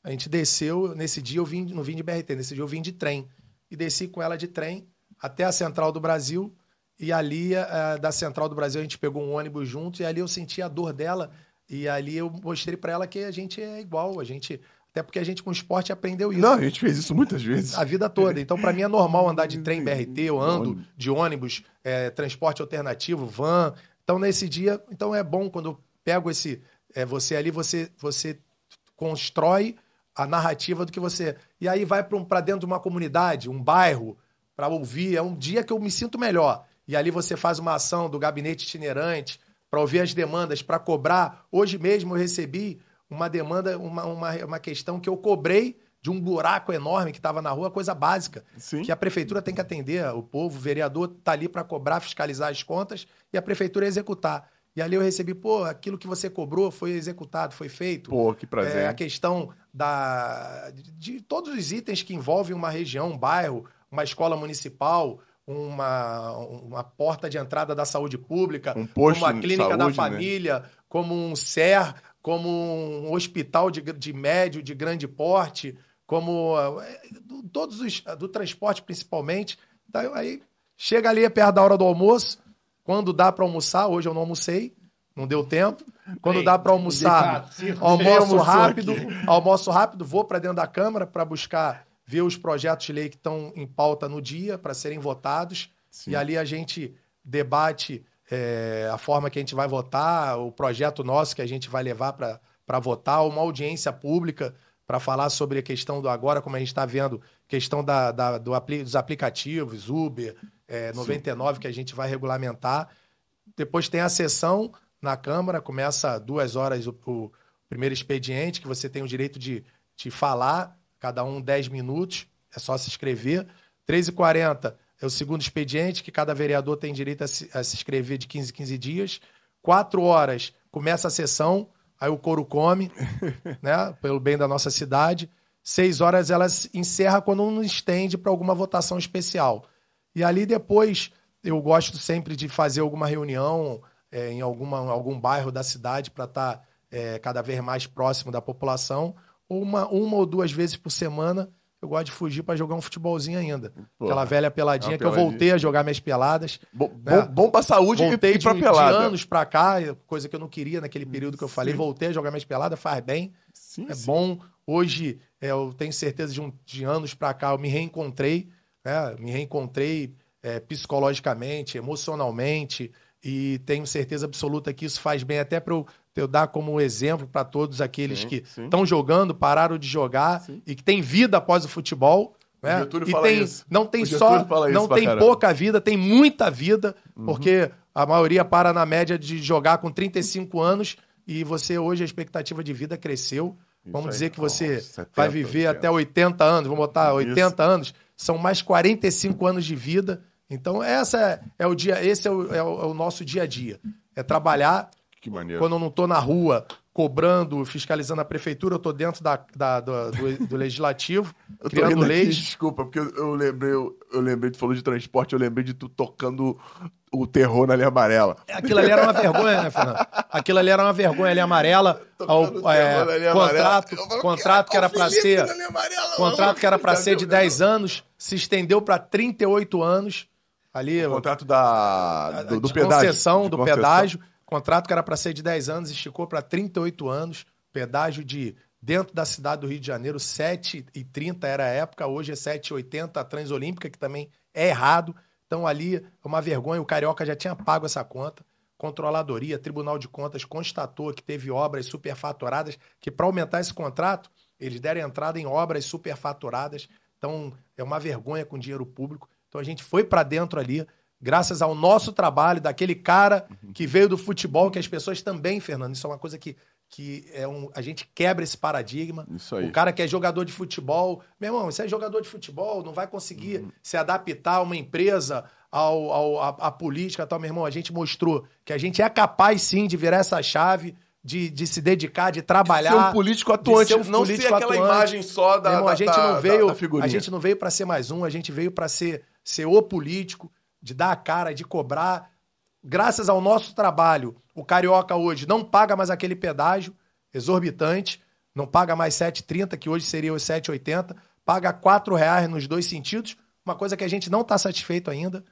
A gente desceu, nesse dia eu vim, não vim de BRT, nesse dia eu vim de trem e desci com ela de trem até a Central do Brasil e ali eh, da Central do Brasil a gente pegou um ônibus junto e ali eu senti a dor dela e ali eu mostrei pra ela que a gente é igual, a gente até porque a gente com esporte aprendeu isso Não, a gente fez isso muitas vezes. a vida toda. Então, pra mim é normal andar de trem BRT, eu ando de ônibus, é, transporte alternativo, van. Então, nesse dia, então é bom quando eu pego esse. é, você ali, você, você constrói a narrativa do que você. E aí vai pra um- dentro de uma comunidade, um bairro, pra ouvir. É um dia que eu me sinto melhor. E ali você faz uma ação do gabinete itinerante para ouvir as demandas, para cobrar. Hoje mesmo eu recebi uma demanda, uma, uma, uma questão que eu cobrei de um buraco enorme que estava na rua, coisa básica. Sim. Que a prefeitura tem que atender, o povo, o vereador está ali para cobrar, fiscalizar as contas e a prefeitura executar. E ali eu recebi, pô, aquilo que você cobrou foi executado, foi feito. Pô, que prazer. É, a questão da, de, de todos os itens que envolvem uma região, um bairro, uma escola municipal, uma, uma porta de entrada da saúde pública, Um posto clínica da saúde, né? família, como um SER, como um hospital de, de médio, de grande porte, como eh, do- todos os do transporte principalmente. Então, aí chega ali perto da hora do almoço, quando dá para almoçar, hoje eu não almocei, não deu tempo. Quando dá para almoçar, almoço rápido, aqui. almoço rápido, vou para dentro da Câmara para buscar ver os projetos de lei que estão em pauta no dia para serem votados. Sim. E ali a gente debate é, a forma que a gente vai votar, o projeto nosso que a gente vai levar para votar, uma audiência pública para falar sobre a questão do agora, como a gente está vendo, questão da, da- do apli- dos aplicativos, Uber, é, 99, que a gente vai regulamentar. Depois tem a sessão na Câmara, começa duas horas o, o primeiro expediente, que você tem o direito de, de falar, cada um 10 minutos, é só se inscrever. 13h40 é o segundo expediente, que cada vereador tem direito a se, a se inscrever de 15 em 15 dias. 4 horas começa a sessão, aí o couro come, né, pelo bem da nossa cidade. 6 horas ela se encerra quando não estende para alguma votação especial. E ali depois eu gosto sempre de fazer alguma reunião é, em alguma, algum bairro da cidade para estar cada vez mais próximo da população. Uma, uma ou duas vezes por semana eu gosto de fugir para jogar um futebolzinho ainda. Pô, Aquela velha peladinha uma que eu voltei a jogar minhas peladas. Bom, né? bom, bom pra saúde Voltei e, pra de, pelada. de anos pra cá, coisa que eu não queria naquele período que eu falei. Sim. Voltei a jogar minhas peladas, faz bem. Sim, É sim. bom. Hoje, é, eu tenho certeza de, um, de anos pra cá, eu me reencontrei, né? Me reencontrei é, psicologicamente, emocionalmente, e tenho certeza absoluta que isso faz bem até para eu, eu dar como exemplo para todos aqueles Sim, que estão jogando, pararam de jogar Sim. e que tem vida após o futebol. Né? Getúlio E fala tem, isso. não tem O só, isso não tem caramba. Uhum. pouca vida, tem muita vida, porque a maioria para na média de jogar com 35 anos e você hoje a expectativa de vida cresceu. Vamos aí. dizer que você Nossa, 70, vai viver 80. até 80 anos, vamos botar 80 anos, são mais 45 anos de vida. Então essa é, é o dia, esse é o, é o- é o nosso dia a dia. É trabalhar Que maneiro. quando eu não tô na rua cobrando, fiscalizando a prefeitura, eu tô dentro da, da- do, do- do legislativo, Eu criando leis. desculpa, porque eu, eu lembrei, eu, eu lembrei, tu falou de transporte, eu lembrei de tu tocando o terror na linha amarela. Aquilo ali era uma vergonha, né, Fernando? Aquilo ali era uma vergonha ali amarela. Ao, é, linha contrato, amarela. Contrato que era "Ó, o para ser. linha amarela, Contrato que era para ser de né? 10 anos, se estendeu para 38 anos. Ali, O contrato da, do, do de pedágio. concessão De do concessão. pedágio. Contrato que era para ser de 10 anos, esticou para 38 anos. Pedágio de dentro da cidade do Rio de Janeiro, 7,30 era a época, hoje é 7,80 a Transolímpica, que também é errado. Então ali é uma vergonha, o Carioca já tinha pago essa conta. Controladoria, Tribunal de Contas constatou que teve obras superfaturadas, que para aumentar esse contrato, eles deram entrada em obras superfaturadas. Então é uma vergonha com dinheiro público. Então a gente foi para dentro ali, graças ao nosso trabalho, daquele cara que veio do futebol, que as pessoas também, Fernando, isso é uma coisa que, que é um, a gente quebra esse paradigma. Isso aí. O cara que é jogador de futebol, meu irmão, você é jogador de futebol, não vai conseguir Uhum. se adaptar a uma empresa, ao, ao, a, a política tal, meu irmão. A gente mostrou que a gente é capaz sim de virar essa chave, de, de se dedicar, de trabalhar. Ser um político atuante, de ser um não político ser aquela atuante. imagem só da, Meu irmão, da, a gente não veio, da, da a gente não veio para ser mais um, a gente veio para ser ser o político, de dar a cara, de cobrar. Graças ao nosso trabalho, o carioca hoje não paga mais aquele pedágio exorbitante, não paga mais 7,30, que hoje seria os 7,80, paga 4 reais nos dois sentidos, uma coisa que a gente não está satisfeito ainda.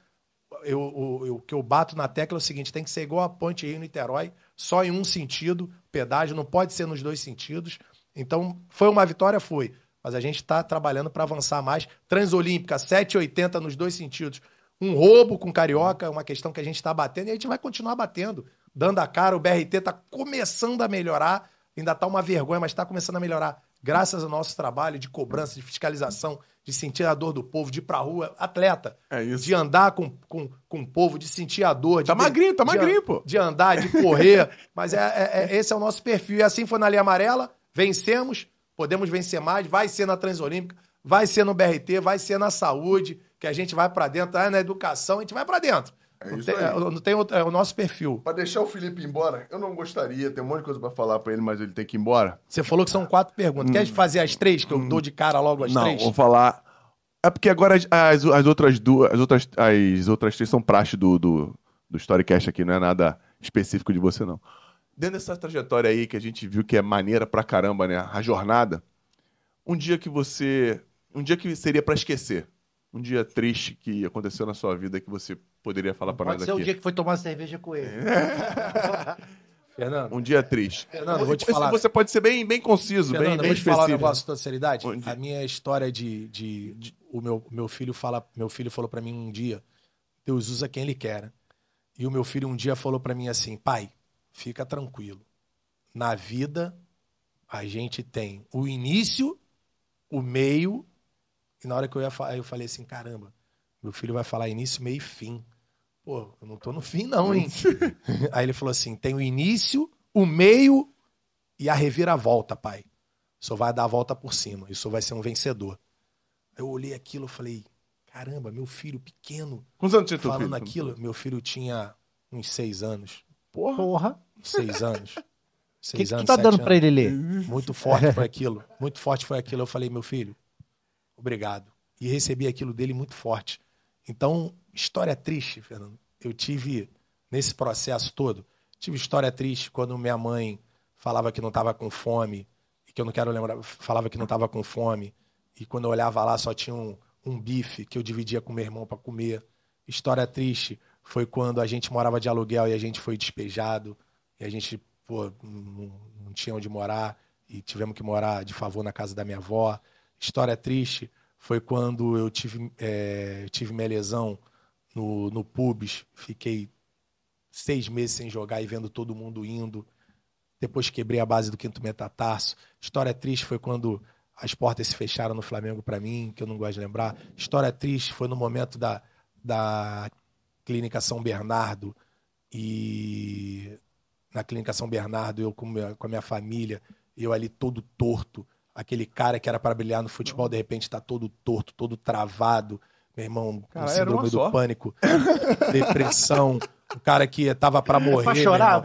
Eu, eu- o que eu bato na tecla é o seguinte: tem que ser igual a Ponte Rio-Niterói, só em um sentido, pedágio, não pode ser nos dois sentidos. Então, foi uma vitória? Foi. Mas a gente está trabalhando para avançar mais. Transolímpica, 7,80 nos dois sentidos. Um roubo com carioca, é uma questão que a gente está batendo e a gente vai continuar batendo, dando a cara. O BRT está começando a melhorar, ainda está uma vergonha, mas está começando a melhorar. Graças ao nosso trabalho de cobrança, de fiscalização, de sentir a dor do povo, de ir pra rua, atleta. É isso. De andar com, com, com o povo, de sentir a dor. De Tá magrinho, tá de- magrinho, pô. De andar, de correr. Mas é, é- é- esse é o nosso perfil. E assim foi na linha amarela, vencemos, podemos vencer mais, vai ser na Transolímpica, vai ser no BRT, vai ser na saúde, que a gente vai pra dentro, ah, na educação, a gente vai pra dentro. É não, tem, aí. não tem outro, é o nosso perfil. Pra deixar o Felipe embora, eu não gostaria, tem um monte de coisa pra falar pra ele, mas ele tem que ir embora. Você falou que são quatro perguntas. Quer fazer as três, que eu dou de cara logo as Hum. não, três? vou falar. É porque agora as, as, as outras duas, as outras, as outras três são praxe do, do, do Storycast aqui, não é nada específico de você, não. Dentro dessa trajetória aí que a gente viu que é maneira pra caramba, né? A jornada. Um dia que você. Um dia que seria pra esquecer. Um dia triste que aconteceu na sua vida que você poderia falar pra Pode nós ser aqui. o dia que foi tomar cerveja com ele. Fernando, Um dia triste. Fernando, eu vou te Você- falar. Você pode ser bem, bem conciso, bem, Fernando, eu bem vou te falar um específico. negócio com toda seriedade. Onde- A minha história de, de, de- o meu, meu filho fala, meu filho falou pra mim um dia, Deus usa quem ele quer. E o meu filho um dia falou pra mim assim, pai, fica tranquilo. Na vida a gente tem o início, o meio e na hora que eu ia falar, eu falei assim, caramba, meu filho vai falar início, meio e fim. Pô, eu não tô no fim não, hein? Aí ele falou assim, tem o início, o meio e a reviravolta, pai. O senhor vai dar a volta por cima. E o senhor vai ser um vencedor. Eu olhei aquilo e falei, caramba, meu filho pequeno Quantos anos tinha teu falando filho? aquilo. Meu filho tinha uns seis anos. Porra. Porra. Seis anos. O Seis que, que tu tá dando anos. pra ele ler? Muito forte foi aquilo. Muito forte foi aquilo. Eu falei, meu filho, obrigado. E recebi aquilo dele muito forte. Então, história triste, Fernando. Eu tive, nesse processo todo, tive história triste quando minha mãe falava que não estava com fome, e que eu não quero lembrar, falava que não estava com fome, e quando eu olhava lá só tinha um, um bife que eu dividia com meu irmão para comer. História triste foi quando a gente morava de aluguel e a gente foi despejado, e a gente pô, não, não tinha onde morar, e tivemos que morar de favor na casa da minha avó. História triste foi quando eu tive, é, tive minha lesão no, no pubs, fiquei seis meses sem jogar e vendo todo mundo indo. Depois quebrei a base do quinto metatarso. História triste foi quando as portas se fecharam no Flamengo para mim, que eu não gosto de lembrar. História triste foi no momento da, da Clínica São Bernardo e na Clínica São Bernardo, eu com, minha- com a minha família, eu ali todo torto, aquele cara que era para brilhar no futebol, de repente está todo torto, todo travado, meu irmão, com Cara, síndrome do pânico, depressão, o cara que tava para morrer. Pra chorar?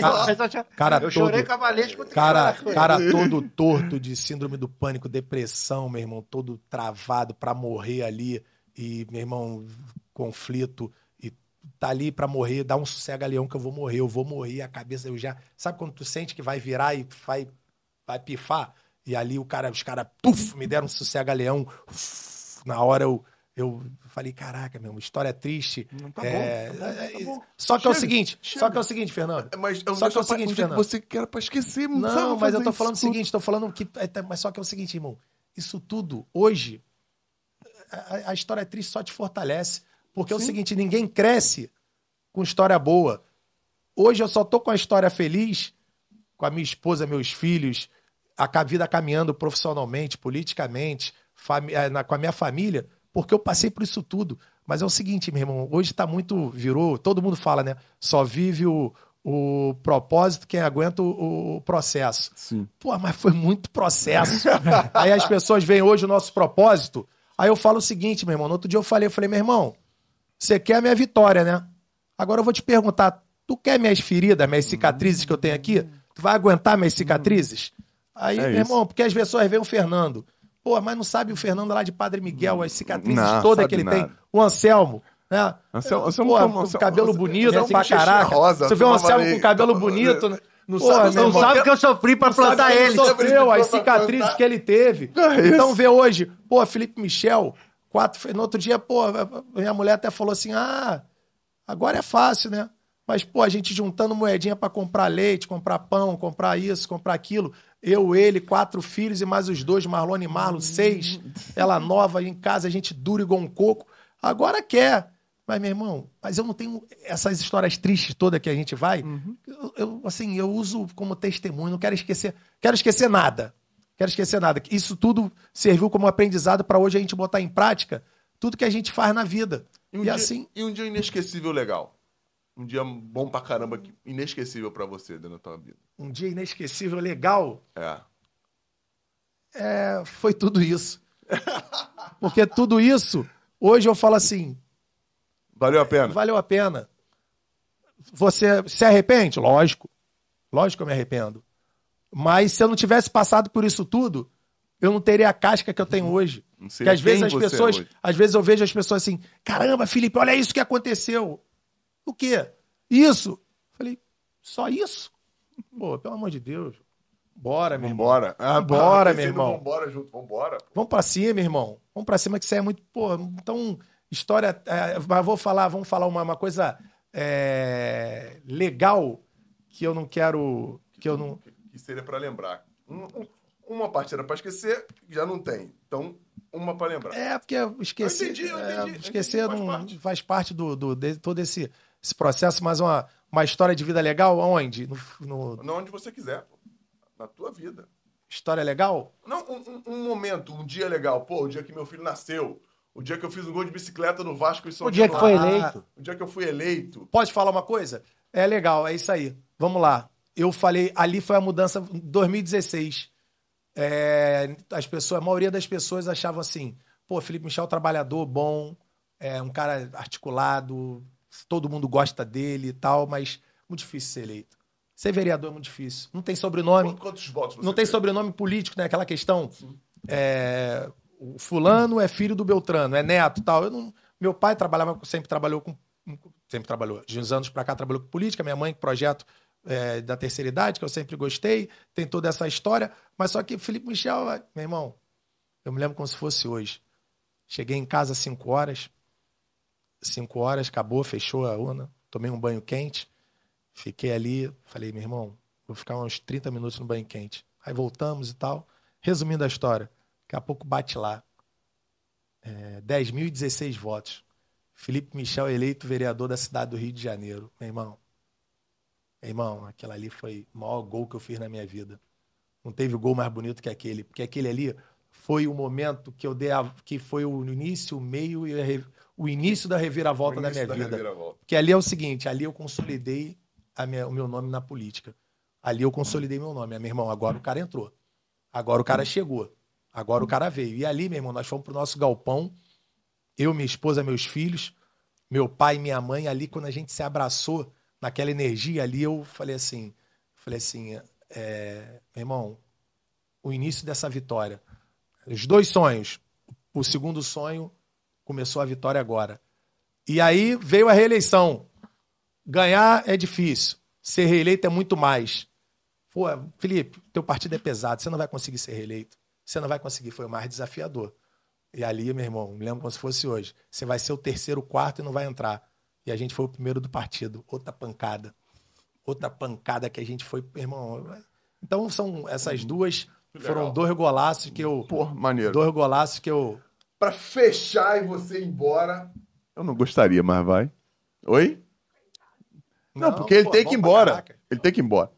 Cara, cara eu todo, chorei com cara, cara todo torto de síndrome do pânico, depressão, meu irmão, todo travado pra morrer ali e, meu irmão, conflito e tá ali pra morrer, dá um sossega-leão que eu vou morrer, eu vou morrer, a cabeça eu já, sabe quando tu sente que vai virar e vai vai pifar? E ali o cara, os caras, puf, me deram um sossega-leão. Na hora eu eu falei, caraca, meu, história triste. Não tá É, bom, tá bom, é, tá bom. Só que é o Chega, seguinte, chega. só que é o seguinte, Fernando. Mas é um Só que é o pra- seguinte, que Fernando. você quer pra esquecer. Não, sabe mas eu tô falando o seguinte, tô falando que. é, tá, Mas só que é o seguinte, irmão. Isso tudo, hoje, a, a história triste só te fortalece. Porque é o seguinte, ninguém cresce com história boa. Hoje eu só tô com a história feliz, com a minha esposa, meus filhos, a vida caminhando profissionalmente, politicamente, eh, na- com a minha família, porque eu passei por isso tudo. Mas é o seguinte, meu irmão, hoje tá muito. Virou. Todo mundo fala, né? Só vive o, o propósito quem aguenta o, o processo. Sim. Pô, mas foi muito processo. aí as pessoas veem hoje o nosso propósito. Aí eu falo o seguinte, meu irmão. No outro dia eu falei, eu falei, meu irmão, você quer a minha vitória, né? Agora eu vou te perguntar, tu quer minhas feridas, minhas cicatrizes que eu tenho aqui? Tu vai aguentar minhas cicatrizes? Aí, É meu irmão, porque as pessoas veem o Fernando. Pô, mas não sabe o Fernando lá de Padre Miguel, as cicatrizes Não, todas que ele nada. tem. O Anselmo, né? Anselmo- Anselmo Pô, com Anselmo- cabelo Anselmo- bonito Anselmo pra tem cheirinho caraca. rosa, Você vê o Anselmo com cabelo bonito, né? Não Pô, sabe- não Sabe que eu sofri pra sabe plantar ele ele. sofreu, as Pra cicatrizes plantar. que ele teve. É então vê hoje, pô, Felipe Michel, quatro, no outro dia, pô, minha mulher até falou assim: ah, agora é fácil, né? Mas, pô, a gente juntando moedinha pra comprar leite, comprar pão, comprar isso, comprar aquilo. Eu, ele, quatro filhos e mais os dois, Marlone e Marlon, seis. Ela nova em casa, a gente dura igual um coco. Agora quer. Mas, meu irmão, mas eu não tenho essas histórias tristes todas que a gente vai. Eu, eu, assim, eu uso como testemunho, não quero esquecer, quero esquecer nada. Quero esquecer nada. Isso tudo serviu como aprendizado para hoje a gente botar em prática tudo que a gente faz na vida. E um, E dia, assim- e um dia inesquecível legal. Um dia bom pra caramba, que- inesquecível pra você dentro da tua vida. Um dia inesquecível, legal, É. é, foi tudo isso. Porque tudo isso, hoje eu falo assim, Valeu a pena? valeu a pena. Você se arrepende? Lógico. Lógico que eu me arrependo. Mas se eu não tivesse passado por isso tudo, eu não teria a casca que eu tenho hoje. Não Que às vezes as é pessoas, hoje. às vezes eu vejo as pessoas assim, caramba, Felipe, olha isso que aconteceu. O quê? Isso. Falei, só isso? Pô, pelo amor de Deus. Bora, meu irmão. Vambora. Ah, Vambora, pensei meu irmão. Vambora junto, vambora. Vamos pra cima, irmão. Vamos pra cima que isso é muito, pô, então, história, é, mas vou falar, vamos falar uma, uma coisa é, legal que eu não quero, que eu não, Que seria pra lembrar. Um- um- uma parte era pra esquecer, já não tem. Então, uma pra lembrar. É, porque eu esqueci. Eu entendi, eu é, entendi, eu esquecer entendi, faz não parte. faz parte do, do- de todo esse, esse processo, mas uma, uma história de vida legal, onde? No, no- Não onde você quiser, pô. Na tua vida. história legal? Não, um, um- momento, um dia legal. Pô, o dia que meu filho nasceu. O dia que eu fiz um gol de bicicleta no Vasco e São O dia que foi Januário. eleito. O dia que eu fui eleito. Pode falar uma coisa? É legal, é isso aí. Vamos lá. Eu falei, ali foi a mudança em 2016. É, as pessoas, a maioria das pessoas achavam assim, pô, Felipe Michel trabalhador bom, é um cara articulado, todo mundo gosta dele e tal, mas muito difícil ser eleito. Ser vereador é muito difícil. Não tem sobrenome, Quantos, votos não tem teve? sobrenome político, né? Aquela questão. É, o fulano é filho do Beltrano, é neto, tal. Eu não- meu pai trabalhava, sempre trabalhou com, sempre trabalhou. De uns anos pra cá trabalhou com política. Minha mãe com projeto é, da terceira idade que eu sempre gostei. Tem toda essa história, mas só que Felipe Michel, meu irmão, eu me lembro como se fosse hoje. Cheguei em casa às 5 horas, 5 horas, acabou, fechou a urna, tomei um banho quente, fiquei ali, falei, meu irmão, vou ficar uns 30 minutos no banho quente. Aí voltamos e tal. Resumindo a história, daqui a pouco bate lá. É, 10.016 votos. Felipe Michel eleito vereador da cidade do Rio de Janeiro. Meu irmão, meu irmão, aquilo ali foi o maior gol que eu fiz na minha vida. Não teve gol mais bonito que aquele, porque aquele ali foi o momento que eu dei a, que foi o início, o meio e a o início da reviravolta da minha Início vida. Porque ali é o seguinte, ali eu consolidei a minha- o meu nome na política. Ali eu consolidei meu nome. Ah, Meu irmão, agora o cara entrou. Agora o cara chegou. Agora o cara veio. E ali, meu irmão, nós fomos pro nosso galpão. Eu, minha esposa, meus filhos, meu pai e minha mãe. Ali, quando a gente se abraçou, naquela energia ali, eu falei assim, falei assim, é, meu irmão, o início dessa vitória, os dois sonhos, o segundo sonho começou a vitória agora. E aí veio a reeleição. Ganhar é difícil, ser reeleito é muito mais. Pô, Felipe, teu partido é pesado, você não vai conseguir ser reeleito. Você não vai conseguir, foi o mais desafiador. E ali, meu irmão, me lembro como se fosse hoje. Você vai ser o terceiro, quarto e não vai entrar. E a gente foi o primeiro do partido. Outra pancada. Outra pancada que a gente foi, meu irmão. Então são essas duas. Foram dois golaços que eu. Pô, maneiro. Dois golaços que eu. Pra fechar e você ir embora. Eu não gostaria, mas vai. Oi? Não, porque ele pô, tem que ir embora. caraca. Ele tem que ir embora.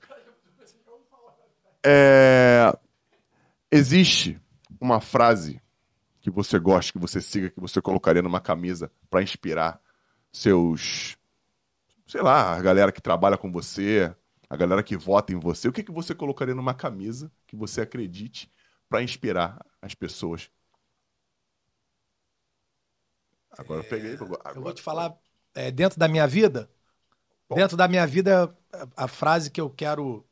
É, Existe uma frase que você gosta, que você siga, que você colocaria numa camisa pra inspirar seus, sei lá, a galera que trabalha com você, a galera que vota em você. O que, que você colocaria numa camisa que você acredite pra inspirar as pessoas? Agora eu peguei. Agora, Eu vou te falar, é, dentro da minha vida, Bom. dentro da minha vida, a, a frase que eu quero,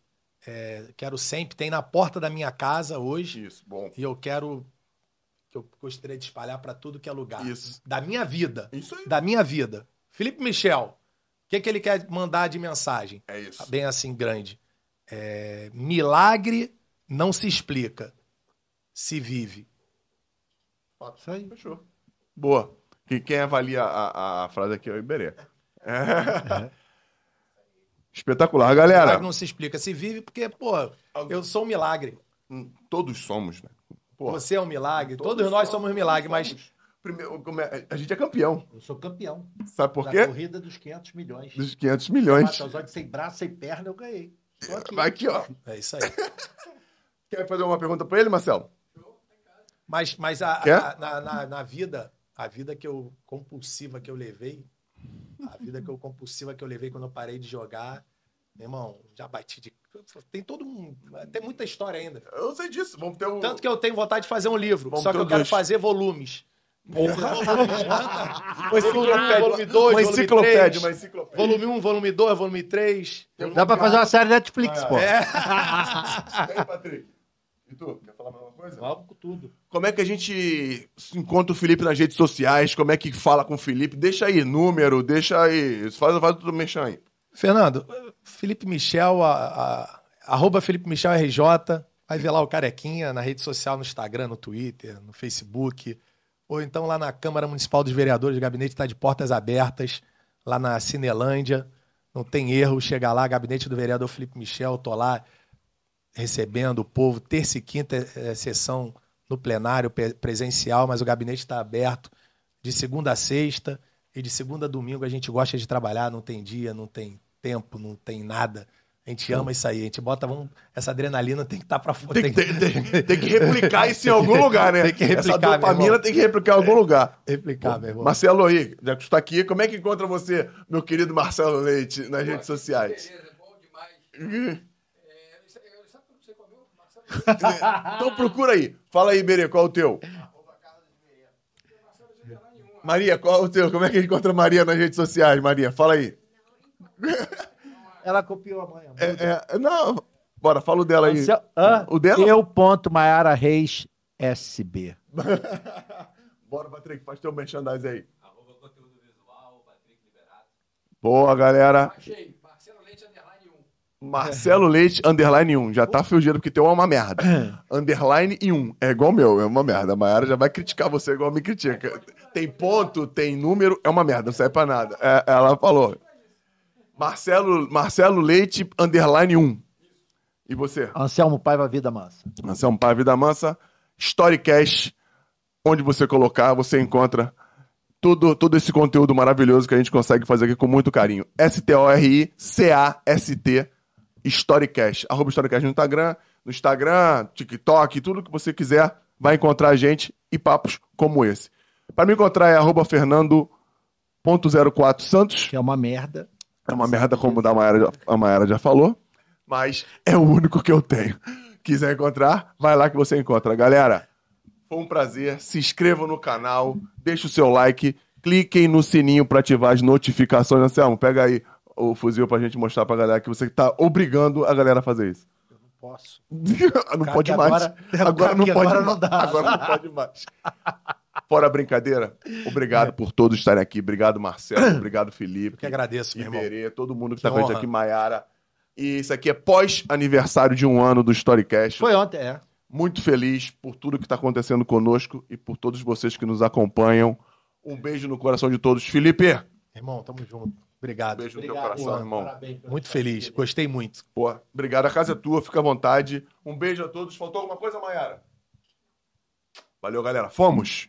é, quero sempre, tem na porta da minha casa hoje, Isso, bom. e eu quero, que eu gostaria de espalhar para tudo que é lugar. Isso. Da minha vida. Isso aí. Da minha vida. Felipe Michel, o que, que ele quer mandar de mensagem? É isso. Bem assim, grande. É, milagre não se explica, se vive. Isso aí. Fechou. Boa. Quem, quem avalia a, a frase aqui é o Iberê. É. Espetacular. Galera, Milagre não se explica, se vive porque, pô, eu sou um milagre. hum, todos somos, né? Pô, Você é um milagre, todos, nós somos um milagre, mas Primeiro, como é- a gente é campeão. Eu sou campeão. Sabe por da quê? corrida dos 500 milhões. Dos 500 milhões. Mata sem braço, sem perna, eu ganhei. Tô aqui. Vai aqui, ó. é isso aí. Quer fazer uma pergunta pra ele, Marcelo? Mas, mas a, a- na, na, na vida, a vida que eu compulsiva que eu levei, a vida que eu compulsiva que eu levei quando eu parei de jogar, meu irmão, já bati de. Tem todo um. Tem muita história ainda. Eu sei disso. Vamos ter um. Tanto que eu tenho vontade de fazer um livro, Vamos só que eu quero todos. fazer volumes. Uma enciclopédia, volume uma enciclopédia, três. uma enciclopédia. Volume 1, volume 2, volume 3. Dá pra fazer uma série Netflix, pô. É. E aí, Patrick? E tu, quer falar mais uma coisa? Vamos com tudo. Como é que a gente encontra o Felipe nas redes sociais? Como é que fala com o Felipe? Deixa aí número, deixa aí. Faz, faz tudo mexer aí. Fernando, Felipe Michel, a, a- arroba Felipe Michel RJ, vai ver lá o Carequinha na rede social, no Instagram, no Twitter, no Facebook, ou então lá na Câmara Municipal dos Vereadores, o gabinete está de portas abertas, lá na Cinelândia, não tem erro, chega lá, gabinete do vereador Felipe Michel, tô lá recebendo o povo, terça e quinta é, é sessão no plenário presencial, mas o gabinete está aberto de segunda a sexta e de segunda a domingo a gente gosta de trabalhar, não tem dia, não tem tempo, não tem nada. A gente ama isso aí, a gente bota, vamos, essa adrenalina tem que estar para fora. Tem, que- tem- tem- tem que replicar isso em algum lugar, né? Tem que replicar, Essa dopamina irmão. tem que replicar em algum lugar. replicar, meu irmão. Marcelo aí, já que tu tá aqui, como é que encontra você, meu querido Marcelo Leite, nas redes sociais? Beleza, bom demais. É, isso- eu- sabe que eu não sei qual é o meu? Marcelo Então procura aí. Fala aí, Berê, qual é o teu? Maria, qual é o teu? Como é que encontra a Maria nas redes sociais, Maria? Fala aí. Ela copiou a mãe. É, é, não, bora, fala o dela aí. Hã? O dela? Eu ponto Maiara Reis SB. Bora, Patrick, faz teu merchandising aí. Boa, galera. Achei. Marcelo Leite Underline 1. Marcelo Leite, underline 1. Já tá fugindo porque teu é uma merda. underline e 1. É igual o meu, é uma merda. A Mayara já vai criticar você igual me critica. Tem ponto, tem número, é uma merda, não serve pra nada. É, ela falou. Marcelo, Marcelo Leite, underline 1. E você? Anselmo Paiva Vida Mansa. Anselmo Pai Vida Mansa, Storycast, onde você colocar, você encontra todo, todo esse conteúdo maravilhoso que a gente consegue fazer aqui com muito carinho. S-T-O-R-I-C-A-S-T, Storycast. Arroba Storycast no Instagram, no Instagram, TikTok, tudo que você quiser, vai encontrar a gente e papos como esse. Para me encontrar é arroba fernando.04 Santos. Que é uma merda. É uma merda, como a Mayara, já- a Mayara já falou. Mas é o único que eu tenho. Quiser encontrar, vai lá que você encontra. Galera, foi um prazer. Se inscrevam no canal, deixe o seu like, cliquem no sininho para ativar as notificações. Anselmo, pega aí o fuzil pra gente mostrar pra galera que você tá obrigando a galera a fazer isso. Posso. não Cara, pode mais. agora- Agora, não pode agora mais. não dá. Agora não pode mais. Fora a brincadeira, obrigado por todos estarem aqui. Obrigado, Marcelo. Obrigado, Felipe. Que agradeço, meu irmão. Iberê, todo mundo que Que tá com a gente aqui, Maiara. E isso aqui é pós-aniversário de um ano do Storycast. Foi ontem, é. Muito feliz por tudo que está acontecendo conosco e por todos vocês que nos acompanham. Um beijo no coração de todos. Felipe, Irmão, tamo junto. Obrigado. beijo no teu Obrigado, coração, Ian. irmão. Parabéns Muito feliz. Gostei muito. Pô, obrigado. A casa é tua, fica à vontade. Um beijo a todos. Faltou alguma coisa, Maiara? Valeu, galera. Fomos!